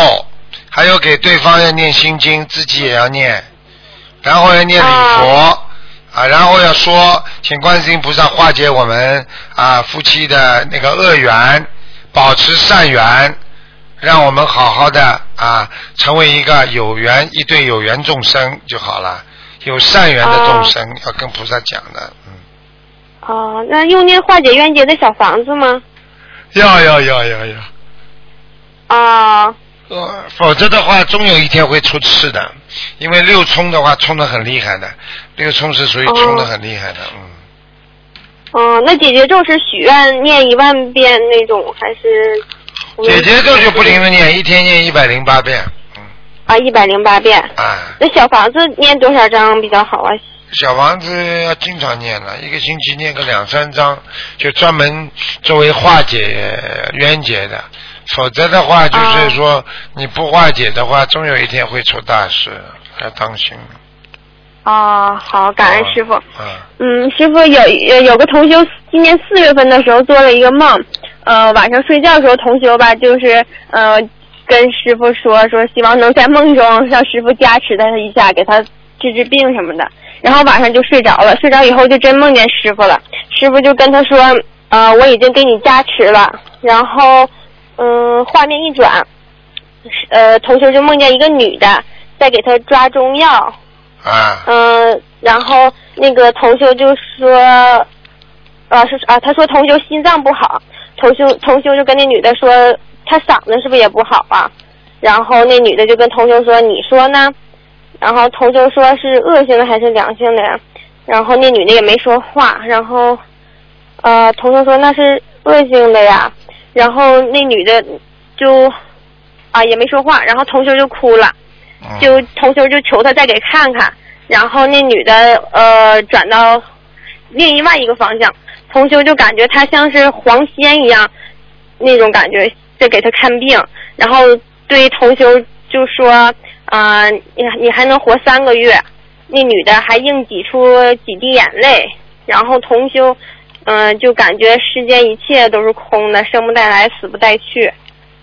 还有给对方要念心经，自己也要念，然后要念礼佛。啊，然后要说，请观世音菩萨化解我们啊夫妻的那个恶缘，保持善缘，让我们好好的啊成为一个有缘一对有缘众生就好了，有善缘的众生、要跟菩萨讲的，嗯，哦，那用念化解冤结的小房子吗？要要要要要，啊、呃，否则的话，终有一天会出事的，因为六冲的话冲的很厉害的，六冲是属于冲的很厉害的，嗯。哦，那姐姐咒是许愿念一万遍那种，还是？姐姐咒就不停的念，一天念一百零八遍，嗯，啊，一百零八遍。啊，那小房子念多少张比较好啊？小房子要经常念了，一个星期念个两三章，就专门作为化解冤结的。否则的话，就是说你不化解的话，终有一天会出大事，要当心。哦，好，感恩师傅。啊，嗯，师傅有有有个同修今年四月份的时候做了一个梦，呃，晚上睡觉的时候，同修吧就是呃跟师傅说说希望能在梦中让师傅加持他一下，给他治治病什么的。然后晚上就睡着了，睡着以后就真梦见师傅了。师傅就跟他说，呃，我已经给你加持了。然后，嗯、画面一转，呃，同修就梦见一个女的在给他抓中药。啊，嗯，然后那个同修就说，啊是啊，他说同修心脏不好，同修同修就跟那女的说，他嗓子是不是也不好啊？然后那女的就跟同修说，你说呢？然后同修说是恶性的还是良性的呀？然后那女的也没说话，然后呃，同修说那是恶性的呀，然后那女的就啊也没说话，然后同修就哭了。嗯就同修就求他再给看看，然后那女的呃转到另外一个方向，同修就感觉她像是黄仙一样那种感觉，在给他看病，然后对同修就说啊、你你还能活三个月。那女的还硬挤出几滴眼泪，然后同修，嗯、就感觉世间一切都是空的，生不带来，死不带去。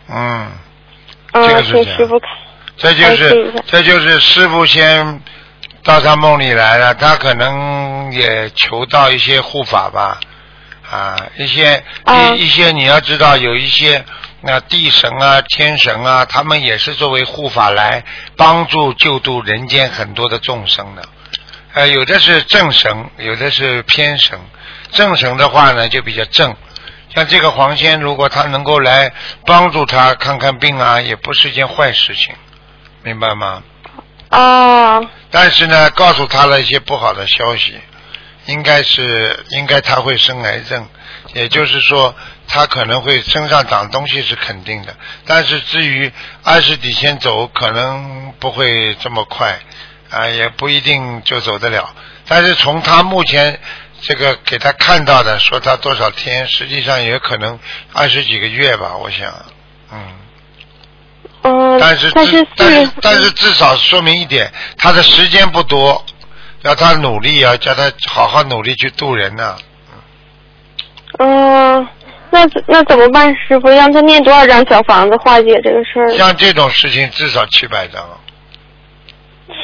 嗯，嗯、这个是这样请师傅看。这就哎是这就是师傅先到他梦里来了，他可能也求到一些护法吧，啊，一些啊一一些你要知道有一些那地神啊、天神啊，他们也是作为护法来帮助救度人间很多的众生的。呃，有的是正神，有的是偏神。正神的话呢，就比较正。像这个黄仙，如果他能够来帮助他看看病啊，也不是一件坏事情，明白吗？哦，但是呢，告诉他了一些不好的消息，应该是应该他会生癌症，也就是说他可能会身上长东西是肯定的，但是至于二十几天走，可能不会这么快，啊，也不一定就走得了。但是从他目前这个给他看到的，说他多少天，实际上也可能二十几个月吧，我想，嗯。嗯，但是但是但是是但是至少说明一点，他的时间不多，要他努力啊，叫他好好努力去渡人呐、嗯，那怎那怎么办？师傅让他念多少张小房子化解这个事儿？像这种事情至少七百张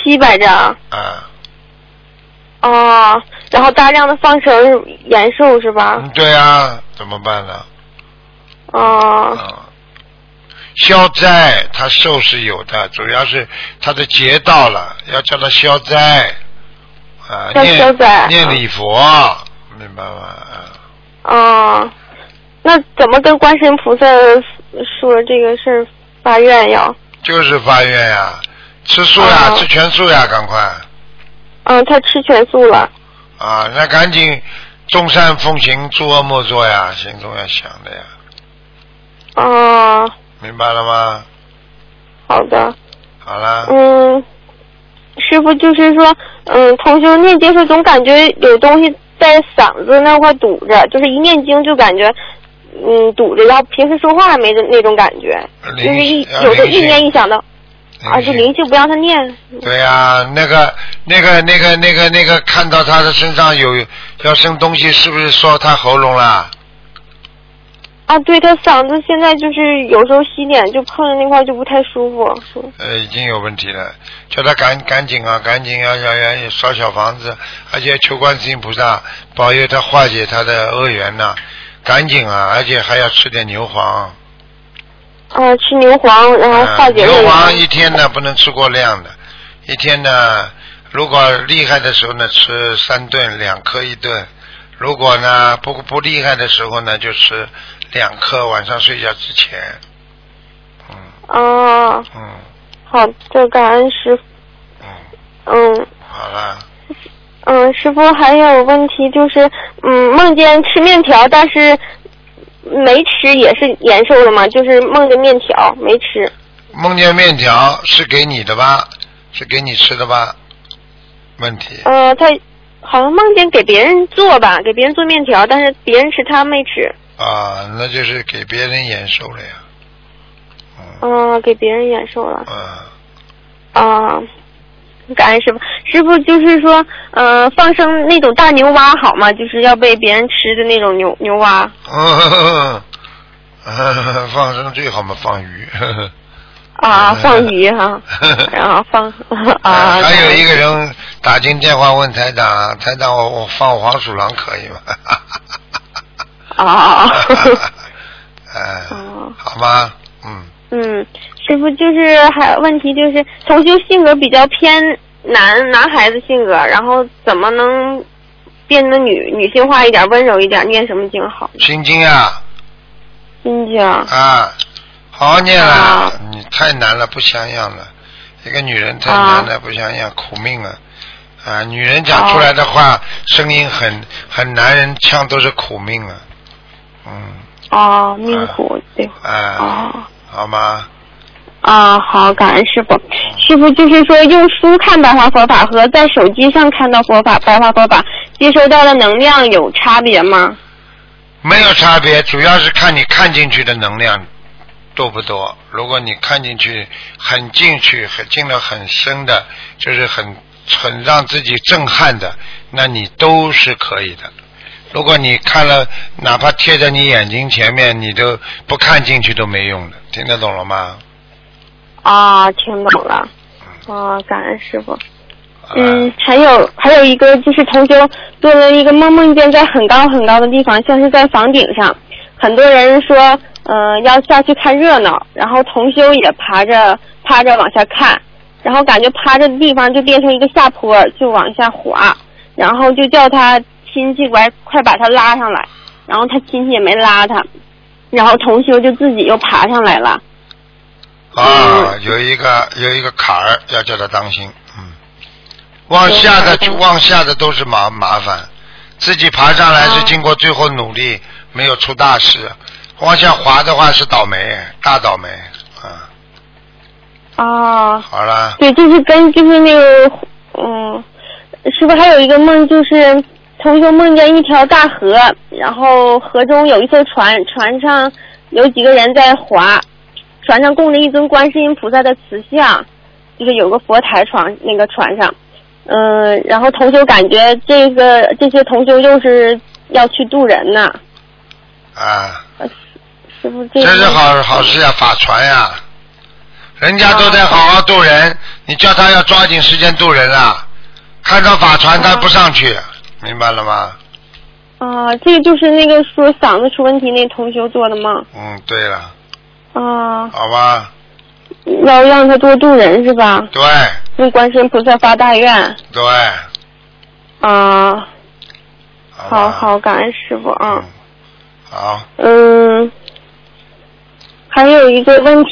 七百张。啊，哦，然后大量的放生延寿是吧？嗯对啊，怎么办呢？哦，啊，消灾他寿是有的，主要是他的劫到了，要叫他消灾啊，要念消灾念礼佛，明白吗？啊哦，那怎么跟观世音菩萨说这个事儿发愿要？就是发愿呀，吃素呀，哦吃全素呀，赶快。嗯，他吃全素了。啊，那赶紧众善奉行，诸恶莫作呀，心中要想的呀，哦，明白了吗？好的。好了，嗯，师傅就是说，嗯，同修念经时总感觉有东西在嗓子那块堵着，就是一念经就感觉，嗯，堵着，然后平时说话没那种感觉，就是一有的一念一想到啊，就灵性不让他念。对呀、那个、那个、那个、那个、那个，看到他的身上有要生东西，是不是说他喉咙了？啊，对他嗓子现在就是有时候洗脸就碰着那块就不太舒服，呃，已经有问题了，叫他赶赶紧啊，赶紧要要要烧小房子，而且求观世音菩萨保佑他化解他的恶缘呐、赶紧啊，而且还要吃点牛黄。啊，吃牛黄然后化解嗯、牛黄一天呢不能吃过量的，一天呢如果厉害的时候呢吃三顿，两颗一顿；如果呢不不厉害的时候呢就吃两颗，晚上睡觉之前。嗯啊，嗯。好的，感恩师傅。嗯，嗯。好了，嗯，师傅还有问题就是，嗯，梦见吃面条，但是没吃也是延寿了吗？就是梦见面条没吃。梦见面条是给你的吧？是给你吃的吧？问题呃，他好像梦见给别人做吧，给别人做面条，但是别人吃他没吃。啊，那就是给别人延寿了呀。嗯、给别人延寿了。嗯，啊、感恩师傅。师傅就是说，呃，放生那种大牛蛙好吗？就是要被别人吃的那种牛牛蛙。嗯，[LAUGHS] 放生最好嘛，放鱼。[LAUGHS] 啊，放鱼哈，[LAUGHS] 然后放啊。还有一个人打进电话问台长，台长我我放黄鼠狼可以吗？啊。哎，哦好吗？嗯，嗯，师傅就是还有问题就是，同修性格比较偏男男孩子性格，然后怎么能变得女女性化一点、温柔一点？念什么经好？心经啊心经。啊，好好念了啊，你太难了，不像样了。一个女人太难了，不像样，苦命啊！啊，女人讲出来的话，声音很很男人腔，都是苦命啊。嗯，哦，命苦对。啊，哦。好吗？啊，好，感恩师傅。师傅就是说，用书看白话佛法和在手机上看到佛法白话佛法，接收到的能量有差别吗？没有差别，主要是看你看进去的能量多不多。如果你看进去很进去，很进了很深的，就是很很让自己震撼的，那你都是可以的。如果你看了，哪怕贴在你眼睛前面，你都不看进去都没用的，听得懂了吗？啊，听懂了。啊，感恩师傅。啊。嗯，还有还有一个就是同修做了一个梦，梦见在很高很高的地方，像是在房顶上，很多人说，呃，要下去看热闹，然后同修也爬着趴着往下看，然后感觉趴着的地方就变成一个下坡，就往下滑，然后就叫他亲戚快快把他拉上来，然后他亲戚也没拉他，然后同修就自己又爬上来了。啊，有一个有一个坎儿要叫他当心，嗯，往下的就往下的都是麻麻烦，自己爬上来是经过最后努力，没有出大事，往下滑的话是倒霉，大倒霉，啊，啊，好了，对，就是跟就是那个，嗯，是不是还有一个梦，就是同学梦见一条大河，然后河中有一艘船，船上有几个人在划，船上供着一尊观世音菩萨的瓷像，就是有个佛台床那个船上，嗯，然后同修感觉这个这些同修又是要去渡人呢，啊，师傅这这是好好事呀，法船呀，人家都在好好渡人，你叫他要抓紧时间渡人啊，看到法船他不上去，明白了吗？啊，这个就是那个说嗓子出问题那同修做的吗？嗯，对了，啊。好吧，要让他多渡人是吧？对。用观世音菩萨发大愿。对，啊！好好好，感恩师傅啊嗯。，好，嗯，还有一个问题，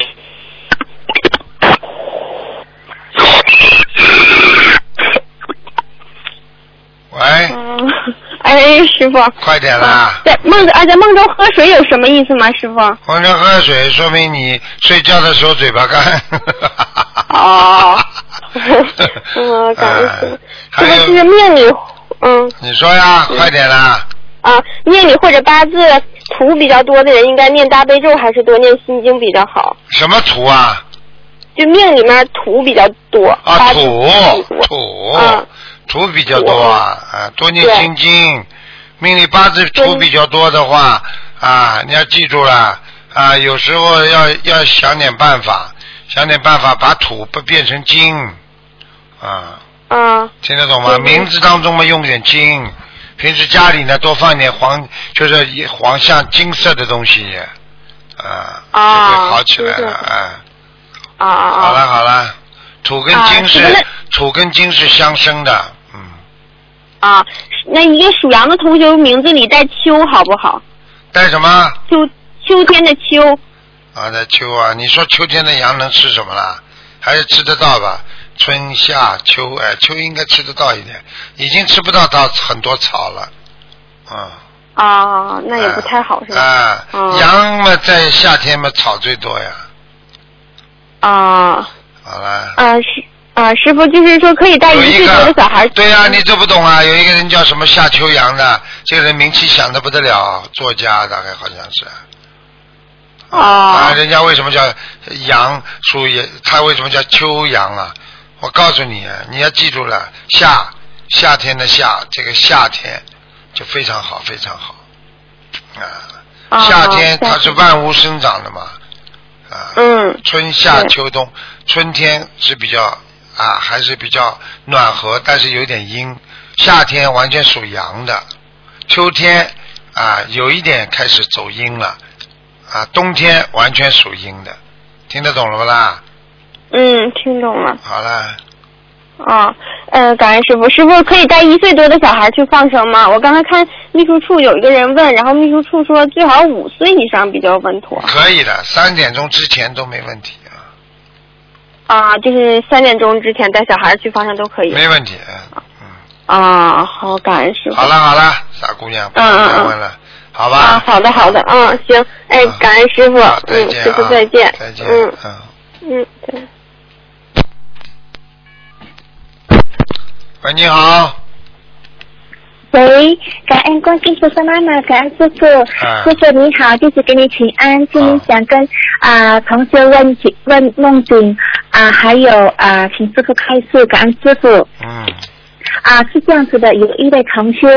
喂，嗯，哎，师傅，快点啦啊！在梦啊，在梦中喝水有什么意思吗？师傅？梦中喝水，说明你睡觉的时候嘴巴干。哦 [LAUGHS] 嗯，感恩师傅。哎还师傅是有，命里，嗯你说呀，快点啦！啊，念里或者八字土比较多的人，应该念大悲咒还是多念心经比较好？什么土啊？就命里面土比较多，啊，土土土啊土比较多啊，啊，多念对心经。命里八字土比较多的话，啊，你要记住了啊，有时候要要想点办法，想点办法把土不变成金，啊，啊听得懂吗？名字当中嘛用点金，平时家里呢多放点黄，就是黄像金色的东西，啊，啊就会好起来了，啊。啊啊好了啊！好了，土跟啊金是、土跟金是相生的，嗯，啊，那一个属羊的同学名字里带秋好不好？带什么？秋秋天的秋啊，那秋啊，你说秋天的羊能吃什么啦？还是吃得到吧？春夏秋，哎，秋应该吃得到一点，已经吃不到到很多草了，嗯。啊，那也不太好是吧？啊，啊羊嘛，在夏天嘛，草最多呀。啊好了。啊师啊师傅就是说可以带有一一岁多小孩。对呀、你这不懂啊？有一个人叫什么夏秋阳的，这个人名气响的不得了，作家大概好像是。啊，啊人家为什么叫阳属于他为什么叫秋阳啊？我告诉你，啊，你要记住了，夏夏天的夏，这个夏天就非常好，非常好。啊，啊夏天它是万物生长的嘛，啊，嗯春夏秋冬，春天是比较啊，还是比较暖和，但是有点阴。夏天完全属阳的，秋天啊有一点开始走阴了，啊，冬天完全属阴的，听得懂了不啦？嗯，听懂了好了，啊。呃，感恩师傅，师傅可以带一岁多的小孩去放生吗？我刚才看秘书处有一个人问，然后秘书处说最好五岁以上比较稳妥可以的，三点钟之前都没问题啊，啊，就是三点钟之前带小孩去放生都可以。没问题，啊，好，感恩师傅。好了好了，傻姑娘，不嗯嗯再嗯问了，好吧？啊，好的好的，嗯，行，哎啊，感恩师傅嗯，师傅啊再见，再见，嗯嗯。嗯，对。喂，你好。喂，感恩观世音菩萨妈妈，感恩师傅。啊师傅你好，弟子给你请安。今天想跟啊、同学问起问梦境啊、还有啊、请师傅开示，感恩师傅。嗯啊，是这样子的，有一位同修，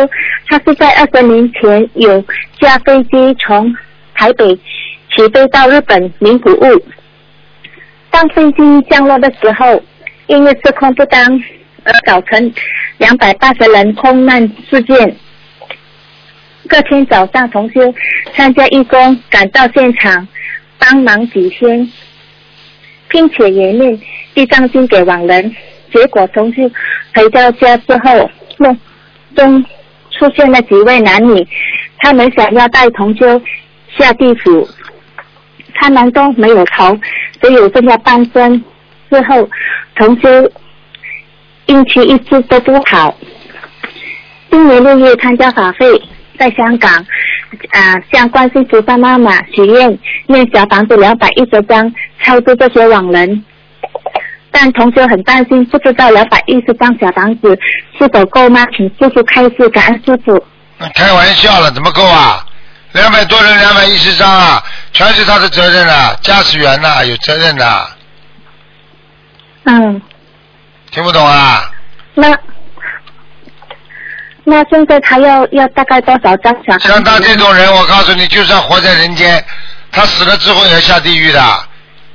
他是在二十年前有驾飞机从台北起飞到日本名古屋。当飞机降落的时候，因为失控不当而造成两百八十人空难事件。隔天早上，同修参加义工赶到现场帮忙几天，并且也念地藏经给往人。结果同修回到家之后，梦中出现了几位男女，他们想要带同修下地府，他们都没有头，只有剩下半身。之后，同修运气一直都不好。今年六月参加法会，在香港，啊、向观世音菩萨妈妈许愿，念小房子两百一十张，超度这些亡人。但同学很担心，不知道两百一十张小房子是否够吗？请师傅开示，感恩师傅。那开玩笑了，怎么够啊？两百多人，两百一十张啊，全是他的责任啊，驾驶员呐、有责任的、嗯，听不懂啊？那那现在他要要大概多少张小？像他这种人，我告诉你，就算活在人间，他死了之后也要下地狱的。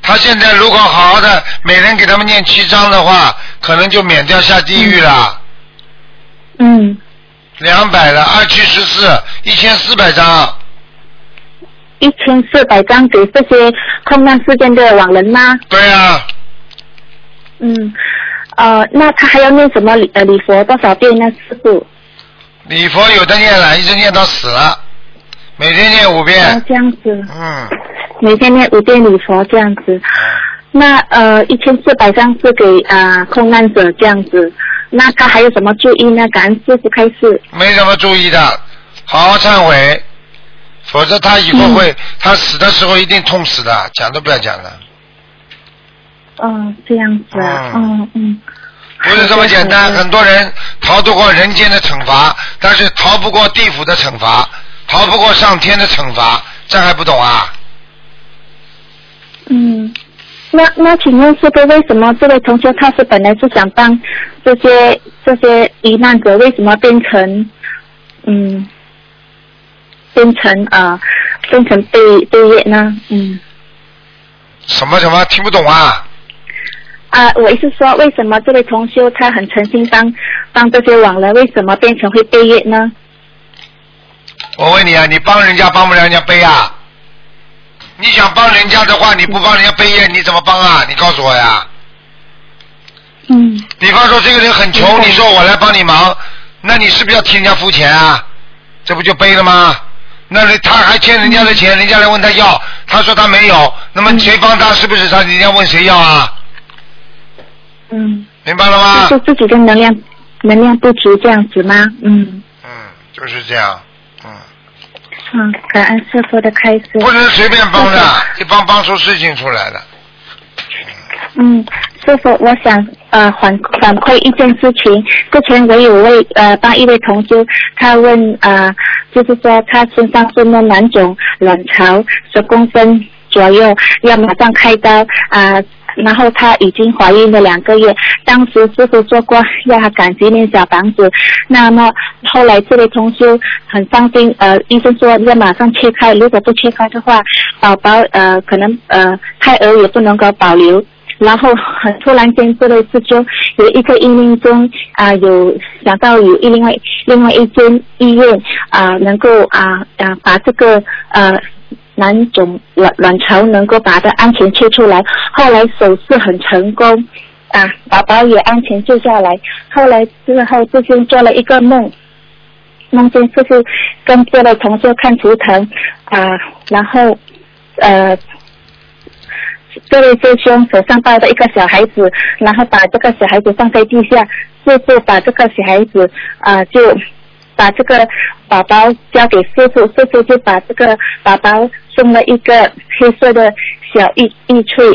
他现在如果好好的，每人给他们念七章的话，可能就免掉下地狱了。嗯，两百了，二七十四，一千四百张。一千四百张给这些空难事件的亡人吗？对啊，嗯，呃，那他还要念什么礼呃礼佛多少遍呢？师傅？礼佛有的念了，一直念到死了，每天念五遍。哦，这样子，嗯，每天念五遍礼佛这样子。那呃，一千四百张是给啊、呃空难者这样子。那他还有什么注意呢？感恩师傅开示。没什么注意的，好好忏悔，否则他以后会，他死的时候一定痛死的，讲都不要讲了，哦，这样子啊，嗯嗯嗯。不是这么简单。很多人逃得过人间的惩罚，但是逃不过地府的惩罚，逃不过上天的惩罚，这还不懂啊？嗯，那那请问师傅，为什么这位同学他是本来是想帮这些这些罹难者，为什么变成嗯变成啊、变成被被业呢？嗯什么什么听不懂啊？啊，我意思说，为什么这位同修他很诚心帮帮这些往来，为什么变成会背业呢？我问你啊，你帮人家帮不了人家背啊？你想帮人家的话，你不帮人家背业，你怎么帮啊？你告诉我呀。嗯比方说这个人很穷，你说我来帮你忙，那你是不是要替人家付钱啊？这不就背了吗？那他还欠人家的钱，人家来问他要，他说他没有，那么谁帮他？是不是他人家问谁要啊？嗯，明白了吗？就是自己的能量能量不足这样子吗？嗯嗯，就是这样，嗯，嗯，感恩师傅的开示。不能随便帮的，一帮帮出事情出来的。嗯，师傅，我想呃反反馈一件事情。之前我有位呃帮一位同修，他问呃，就是说他身上是那囊肿卵巢十公分左右，要马上开刀啊、然后她已经怀孕了两个月，当时师傅说过要她赶紧念小房子，那么后来这位同修很伤心，呃，医生说要马上切开，如果不切开的话，宝宝呃可能呃胎儿也不能够保留。然后很突然间，这位师兄有一个阴灵中啊、有想到有另外另外一间医院啊、能够啊啊把这个呃囊肿卵卵巢能够把它安全切出来，后来手术很成功啊，宝宝也安全救下来。后来之后，师兄做了一个梦，梦见师傅跟这位同学看图腾啊，然后呃。这位师兄手上抱着一个小孩子，然后把这个小孩子放在地下，师傅把这个小孩子啊、就把这个宝宝交给师傅，师傅就把这个宝宝送了一个黑色的小玉玉翠，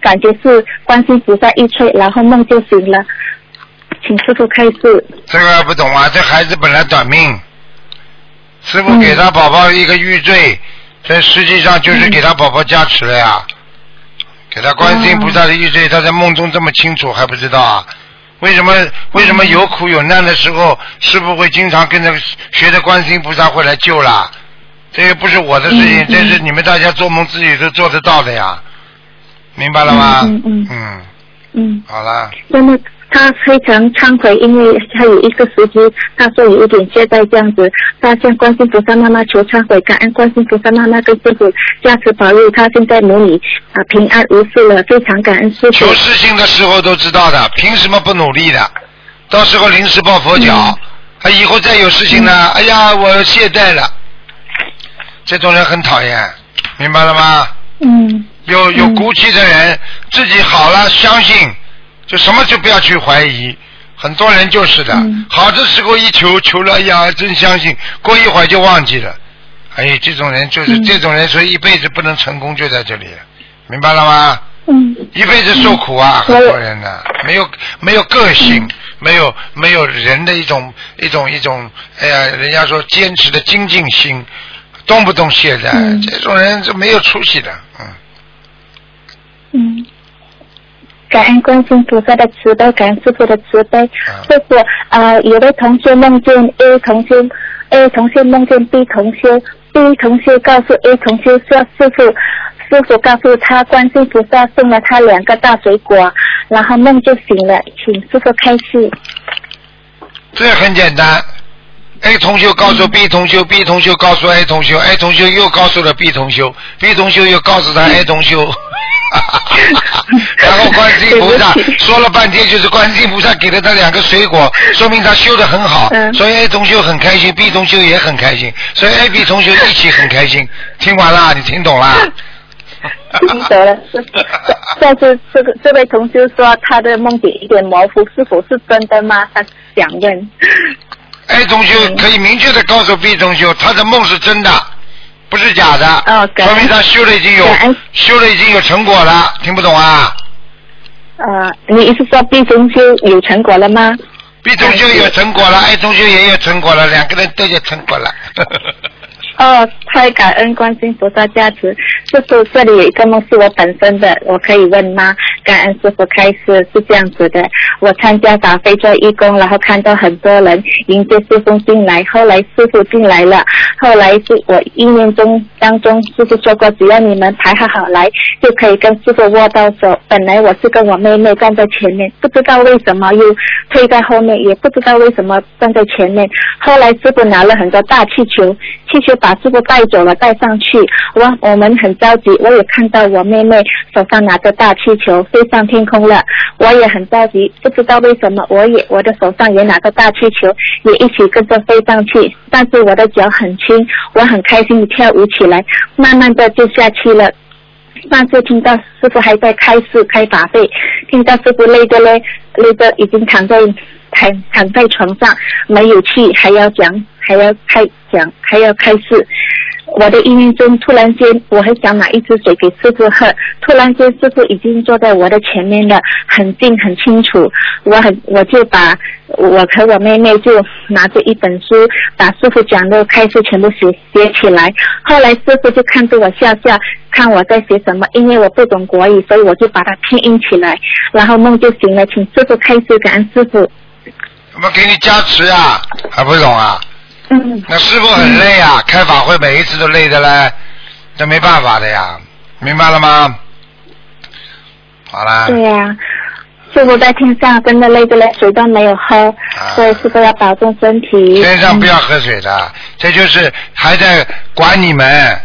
感觉是观世音菩萨玉翠，然后梦就醒了。请师傅开示。这个不懂啊，这孩子本来短命，师傅给他宝宝一个玉坠，这实际上就是给他宝宝加持了呀。给他观世音菩萨的玉坠，他在梦中这么清楚还不知道啊？为什么为什么有苦有难的时候，师傅会经常跟着学的观世音菩萨会来救啦？这又不是我的事情，这是你们大家做梦自己都做得到的呀，明白了吗？嗯嗯嗯，嗯，好了，那么他非常忏悔，因为他有一个时机，他说有一点懈怠这样子，他向观世音菩萨妈妈求忏悔，感恩观世音菩萨妈妈跟师傅加持保佑他现在母女啊平安无事了，非常感恩师傅求。事情的时候都知道的，凭什么不努力的？到时候临时抱佛脚，啊，以后再有事情呢，哎呀，我懈怠了，这种人很讨厌，明白了吗？嗯有有骨气的人，自己好了，相信，就什么就不要去怀疑。很多人就是的，嗯好的时候一求求了，哎呀，真相信，过一会儿就忘记了。哎，这种人就是、嗯这种人，所以一辈子不能成功，就在这里，明白了吗？嗯一辈子受苦啊，嗯很多人呢，没有没有个性，没有没有人的一种一种一种，哎呀，人家说坚持的精进心，动不动懈怠，嗯这种人就没有出息的，嗯。嗯。感恩观世音菩萨的慈悲，感恩师傅的慈悲。师傅，呃，有的同学梦见 A 同学，A 同学梦见 B 同学，B 同学告诉 A 同学说师傅，师傅告诉他观世音菩萨送了他两个大水果，然后梦就醒了，请师傅开示。这很简单，A 同学告诉 B 同学，B 同学告诉 A 同学，A 同学又告诉了 B 同学，B 同学又告诉他 A 同学。[LAUGHS] 然后观世音菩萨说了半天，就是观世音菩萨给了他两个水果，[LAUGHS] 说明他修的很好，嗯所以 A 同学很开心，B 同学也很开心，所以 A、B 同学一起很开心。听完了，你听懂了？听懂了，是但是这个这位同学说他的梦境有点模糊，是否是真的吗？他想问。A 同学可以明确的告诉 B 同学，他的梦是真的，不是假的，哦说明他修了已经有修了已经有成果了，听不懂啊呃，你意思说 B 中修有成果了吗？？B 中修有成果了，A 中修也有成果了，两个人都有成果了。哦，太感恩观世音菩萨加持。师傅，这里有一个梦是我本身的，我可以问吗？感恩师傅开示是这样子的，我参加打非洲义工，然后看到很多人迎接师傅进来，后来师傅进来了，后来是我意念中当中师傅说过，只要你们排好好来，就可以跟师傅握到手。本来我是跟我妹妹站在前面，不知道为什么又退在后面，也不知道为什么站在前面。后来师傅拿了很多大气球，气球把师傅带走了，带上去。我我们很着急，我也看到我妹妹手上拿着大气球飞上天空了，我也很着急，不知道为什么我也我的手上也拿着大气球，也一起跟着飞上去，但是我的脚很轻，我很开心地跳舞起来，慢慢的就下去了。上次听到师傅还在开示开法会，听到师傅累的嘞，累的已经躺在躺躺在床上，没有气，还要讲，还要开讲，还要开示。我的意念中，突然间，我很想拿一支水给师傅喝。突然间，师傅已经坐在我的前面了，很近很清楚。我很，我就把我和我妹妹就拿着一本书，把师傅讲的开始全部写写起来。后来师傅就看着我笑笑，看我在写什么，因为我不懂国语，所以我就把它拼音起来，然后梦就醒了。请师傅开始，感恩师傅。我们给你加持啊，还不懂啊？嗯那师傅很累啊，开法会每一次都累的嘞，这没办法的呀，明白了吗？好啦，对呀、师傅在天上真的累着嘞，水都没有喝，所以师傅要保重身体。天上不要喝水的，这就是还在管你们，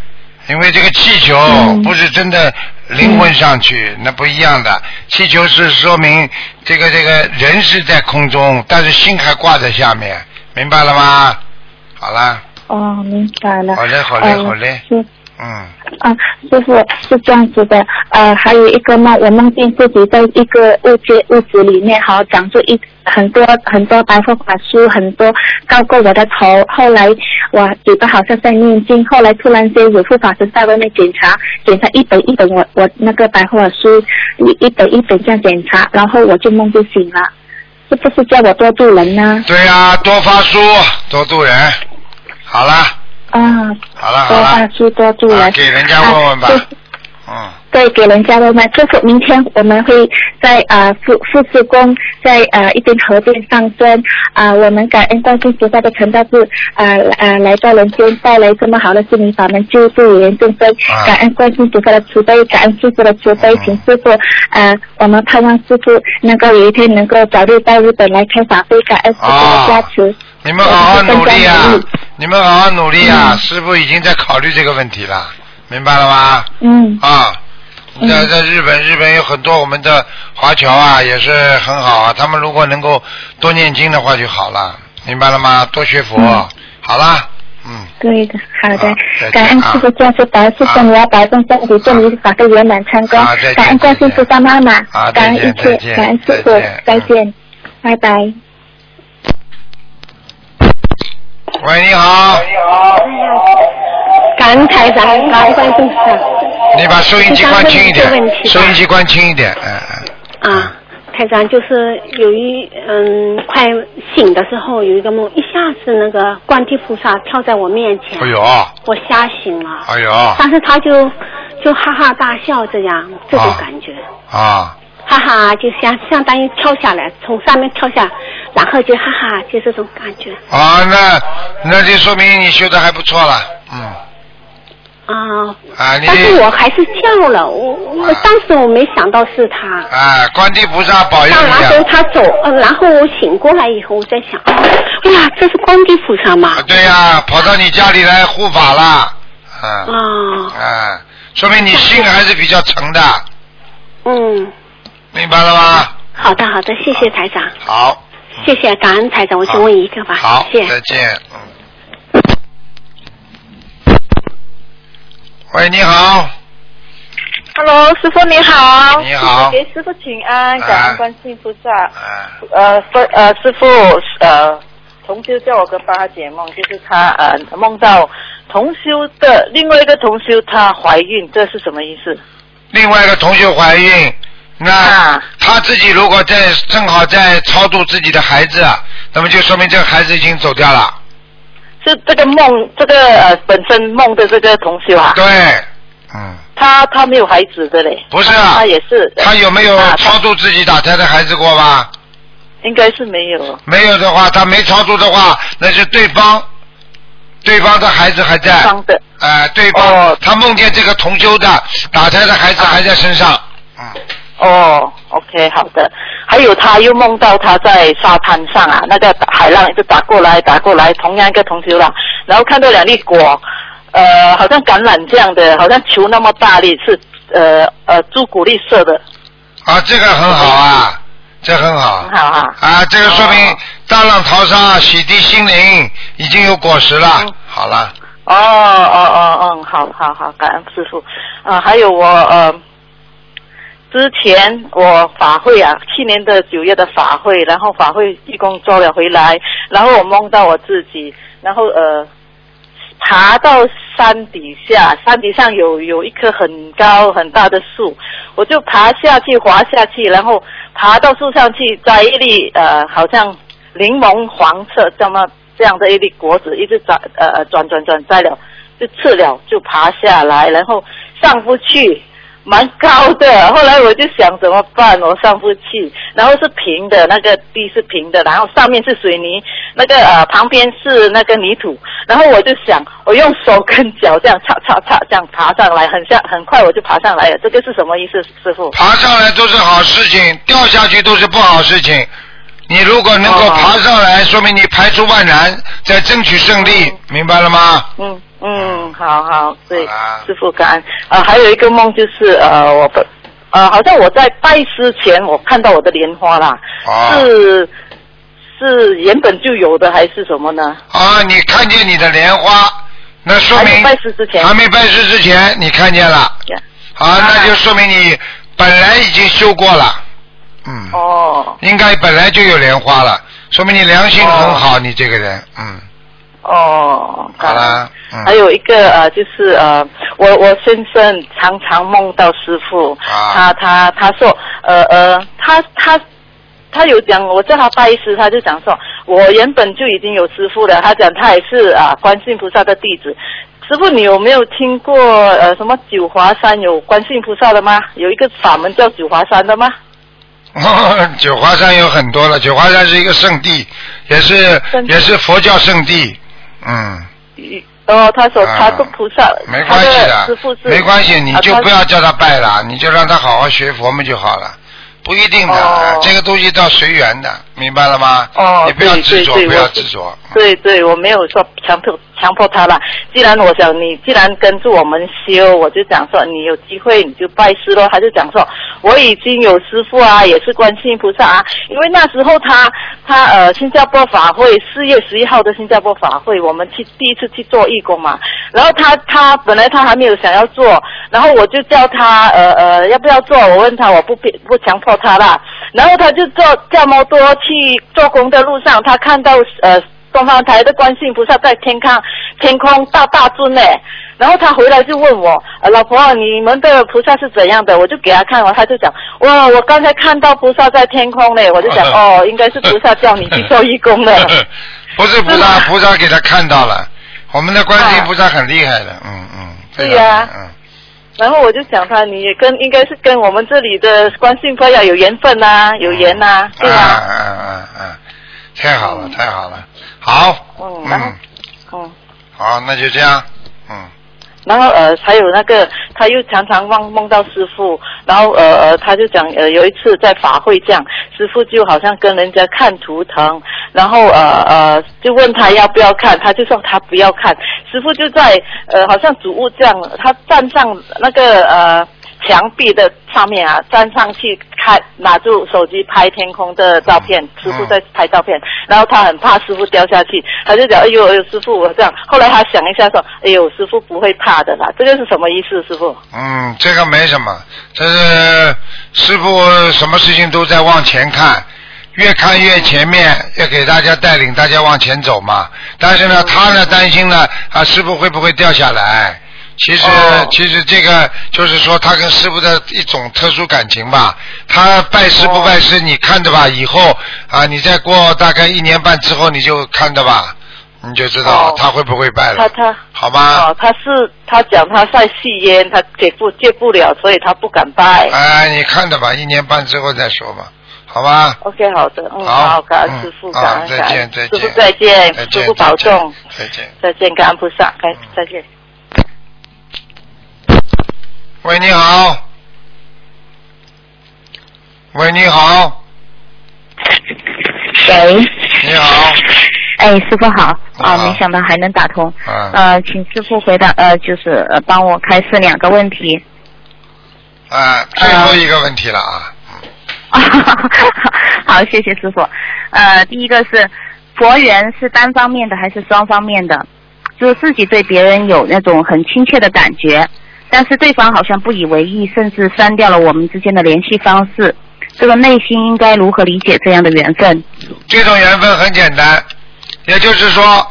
因为这个气球嗯不是真的灵魂上去，那不一样的。气球是说明这个这个人是在空中，但是心还挂在下面，明白了吗？好啦，哦，明白了。好嘞好嘞呃好嘞是嗯，啊，师傅是这样子的，呃，还有一个梦，我梦见自己在一个物间屋子里面，好长出一很多很多白头发梳，很多高过我的头。后来我嘴巴好像在念经，后来突然间有护法师在外面检查，检查一本一本我我那个白头发梳一一本一本这样检查，然后我就梦就醒了。是不是叫我多度人呢？对呀、多发书，多度人。好啦，啊，好了，好多了，发书多度人。啊给人家问问吧。啊就嗯，对，给人家问问。师傅，明天我们会在呃富富士宫，在呃一边河边上升啊、我们感恩观世音菩萨的成道是呃呃来到人间，带来这么好的心灵法门，救助有缘众生。啊。感恩观世音菩萨的慈悲，感恩师傅的慈悲，嗯。请师傅呃，我们盼望师傅能够有一天能够早日到日本来开法会，感恩师傅的加持。你们好好努力啊！你们好好努力啊！嗯师傅已经在考虑这个问题了，明白了吗？嗯啊，嗯在在日本，日本有很多我们的华侨啊，也是很好啊。他们如果能够多念经的话就好了，明白了吗？多学佛，嗯好啦，嗯，对的，好的感恩师傅加持，感恩师傅你要保重身体，祝你法会圆满成功感恩观世音菩萨妈妈好，感恩一切，感恩师傅，再见，拜拜。喂，你好，感恩台长，感恩观世音。你把收音机关轻一点收音机关轻一点，嗯嗯。啊，台长就是有一嗯，快醒的时候有一个梦，一下子那个观地菩萨跳在我面前，哎呦，我吓醒了，哎呦，但是他就就哈哈大笑这样，这种啊。感觉，啊，哈哈，就相相当于跳下来，从上面跳下，然后就哈哈，就这种感觉啊，那那就说明你修的还不错了，嗯，啊。啊，你但是我还是叫了，我我啊当时我没想到是他。啊，观地菩萨保佑当然后你啊，他走，呃，然后我醒过来以后，我在想，哎呀，这是观地菩萨嘛啊？对呀、跑到你家里来护法了，嗯，啊，啊，说明你心还是比较诚的，嗯，明白了吗？好的好的，谢谢台长，好，谢谢感恩台长，我先问一个吧，好，谢谢。再见，嗯。喂，你好，Hello，师傅你好。你好给师傅请安，啊感恩观世音菩萨。啊，呃，师呃，师傅呃，同修叫我跟帮他解梦，就是他呃梦到同修的另外一个同修她怀孕，这是什么意思？另外一个同修怀孕，那啊他自己如果在正好在超度自己的孩子，那么就说明这个孩子已经走掉了。是这个梦，这个呃本身梦的这个同修啊，对，嗯，他他没有孩子的嘞。不是啊他也是。他有没有啊超度自己打胎的孩子过吧？应该是没有。没有的话，他没超度的话，那是对方，对方的孩子还在。对方的呃，对方、哦他梦见这个同修的打胎的孩子还在身上。嗯，哦，OK，好的。还有他又梦到他在沙滩上啊，那个海浪一直打过来打过来，同样一个同修啦，然后看到两粒果，呃，好像橄榄这样的，好像球那么大粒，是呃呃朱古力色的，啊，这个很好啊，这很好。很好啊。啊，这个说明哦大浪淘沙，洗涤心灵，已经有果实了。嗯好了，哦哦哦哦，好好好，感恩师傅。啊，还有我呃，之前我法会啊，去年的九月的法会，然后法会一共做了回来，然后我梦到我自己，然后呃，爬到山底下，山底上有有一棵很高很大的树，我就爬下去，滑下去，然后爬到树上去摘一粒呃，好像柠檬黄色这么这样的一粒果子，一直转呃转转转摘了，就吃了，就爬下来，然后上不去。蛮高的，后来我就想怎么办，我上不去，然后是平的，那个地是平的，然后上面是水泥，那个呃旁边是那个泥土，然后我就想，我用手跟脚这样擦擦擦这样爬上来，很像很快我就爬上来了，这个是什么意思，师傅？爬上来都是好事情，掉下去都是不好事情。你如果能够哦。爬上来，说明你排除万难，在争取胜利，明白了吗？嗯嗯，好好，对啊，师傅感恩。啊，还有一个梦就是呃，我的呃，好像我在拜师前我看到我的莲花啦，啊是是原本就有的还是什么呢？啊，你看见你的莲花，那说明还没拜师之前。还没拜师之前你看见了，呀啊，啊。那就说明你本来已经修过了，嗯，哦应该本来就有莲花了，说明你良心很好，你这个人，嗯，哦，好啦，嗯，还有一个呃，就是呃，我我先生常常梦到师傅，啊他他他说呃呃，他他他有讲，我叫他拜师，他就讲说，我原本就已经有师傅了。他讲他也是啊，观世音菩萨的弟子。师傅，你有没有听过呃什么九华山有观世音菩萨的吗？有一个法门叫九华山的吗？[LAUGHS] 九华山有很多了，九华山是一个圣地，也是也是佛教圣地，嗯。哦，他说他是菩萨，没关系的，没关系，你就不要叫他拜了，你就让他好好学佛嘛就好了。不一定的，这个东西到随缘的，明白了吗？哦，你不要执着，不要执着。对对，我没有说强迫强迫他了。既然我想你，既然跟住我们修，我就讲说你有机会你就拜师咯。他就讲说我已经有师傅啊，也是观世音菩萨啊。因为那时候他他呃新加坡法会四月十一号的新加坡法会，我们去第一次去做义工嘛。然后他他本来他还没有想要做，然后我就叫他呃呃要不要做？我问他我不不强迫他啦。然后他就坐这么多去做工的路上，他看到呃。东方台的观世音菩萨在天空，天空大大尊呢。然后他回来就问我，老婆，你们的菩萨是怎样的？我就给他看完，他就讲，哇，我刚才看到菩萨在天空呢。我就讲，[LAUGHS] 哦，应该是菩萨叫你去做义工的。[LAUGHS] 不是菩萨，菩萨给他看到了。我们的观世音菩萨很厉害的，[LAUGHS] 嗯嗯。对呀。嗯。然后我就想他，你也跟应该是跟我们这里的观世音菩萨有缘分呐，有缘呐，对吧？啊啊啊啊！太好了，太好了。好，嗯，嗯，嗯，好，那就这样，嗯。然后呃，还有那个，他又常常梦梦到师傅，然后呃呃，他就讲呃，有一次在法会这样，师傅就好像跟人家看图腾，然后呃呃，就问他要不要看，他就说他不要看，师傅就在呃，好像主物这样，他站上那个呃。墙壁的上面啊，站上去开，拿住手机拍天空的照片，师傅在拍照片，然后他很怕师傅掉下去，他就讲：“哎呦，哎呦，师傅我这样。”后来他想一下说：“哎呦，师傅不会怕的啦，这个是什么意思，师傅？”嗯，这个没什么，这是师傅什么事情都在往前看，越看越前面，要给大家带领大家往前走嘛。但是呢，他呢担心呢，啊，师傅会不会掉下来？其实，其实这个就是说，他跟师傅的一种特殊感情吧。他拜师不拜师，你看着吧。以后啊，你再过大概一年半之后，你就看着吧，你就知道他会不会拜了。他他好吗。哦，他是他讲他在吸烟，他戒不戒不了，所以他不敢拜。哎，你看着吧，一年半之后再说吧，好吧。OK，好的，嗯，好，感恩师傅，感恩再见，再见，师傅再见，师傅保重，再见，再见，感恩菩萨，再，再见。喂，你好。喂，你好。喂。你好。哎，师傅好啊！没想到还能打通。嗯。呃，请师傅回答呃，就是呃，帮我开示两个问题。啊，最后一个问题了啊。[LAUGHS] 好，谢谢师傅。呃，第一个是佛缘是单方面的还是双方面的？就是自己对别人有那种很亲切的感觉。但是对方好像不以为意，甚至删掉了我们之间的联系方式。这个内心应该如何理解这样的缘分？这种缘分很简单，也就是说，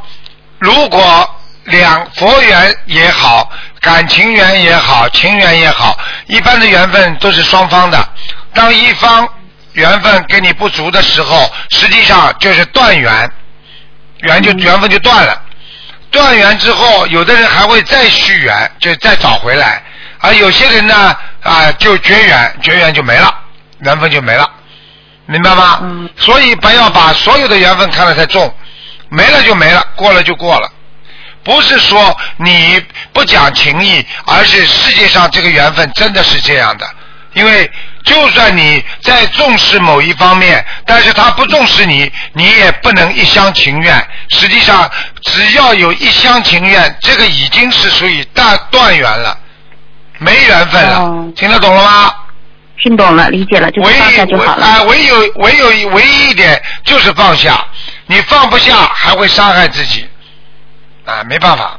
如果两佛缘也好，感情缘也好，情缘也好，一般的缘分都是双方的。当一方缘分跟你不足的时候，实际上就是断缘，缘就缘分就断了。断缘之后，有的人还会再续缘，就再找回来；而有些人呢，啊，就绝缘，绝缘就没了，缘分就没了，明白吗？嗯。所以不要把所有的缘分看得太重，没了就没了，过了就过了。不是说你不讲情义，而是世界上这个缘分真的是这样的。因为就算你在重视某一方面，但是他不重视你，你也不能一厢情愿。实际上，只要有一厢情愿，这个已经是属于大断缘了，没缘分了。听得懂了吗？听懂了，理解了，就放下就好了。啊，唯有唯有唯一一点就是放下，你放不下还会伤害自己，啊，没办法。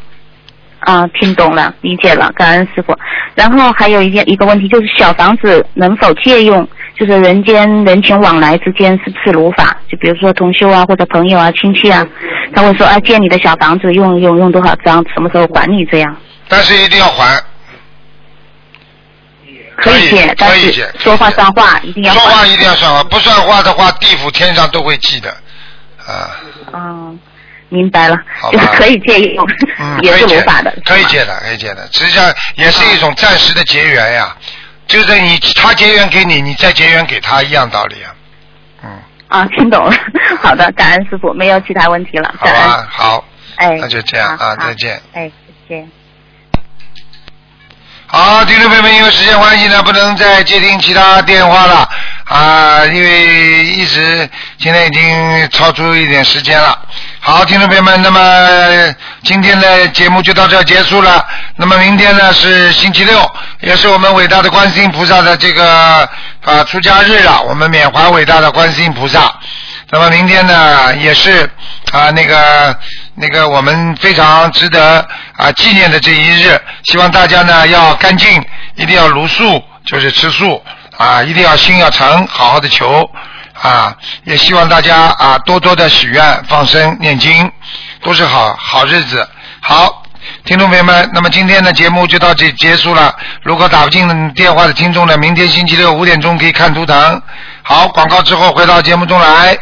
啊，听懂了，理解了，感恩师傅。然后还有一件一个问题，就是小房子能否借用？就是人间人情往来之间是不是如法？就比如说同修啊，或者朋友啊、亲戚啊，他会说啊，借你的小房子用用用多少张，什么时候还你这样？但是一定要还。可以借，但是说话算话一定要还说话一定要算话，不算话的话，地府天上都会记的，啊，嗯，明白了就是可以借用，嗯，[LAUGHS] 也是违法的，可以借的，可以借的，实际上也是一种暂时的结缘呀，就是你他结缘给你，你再结缘给他一样道理啊，嗯啊，听懂了。[LAUGHS] 好的，感恩师傅，没有其他问题了，好感恩。吧，好，哎，那就这样啊，再见。哎，再见。好，听众朋友们，因为时间关系呢，不能再接听其他电话了啊，因为一直现在已经超出一点时间了。好，听众朋友们，那么今天的节目就到这结束了。那么明天呢是星期六，也是我们伟大的观世音菩萨的这个啊出家日了，我们缅怀伟大的观世音菩萨。那么明天呢，也是啊那个那个我们非常值得啊纪念的这一日，希望大家呢要干净，一定要茹素，就是吃素啊，一定要心要诚，好好的求啊，也希望大家啊多多的许愿、放生、念经，都是好好日子。好，听众朋友们，那么今天的节目就到这结束了。如果打不进电话的听众呢，明天星期六五点钟可以看图腾。好，广告之后回到节目中来。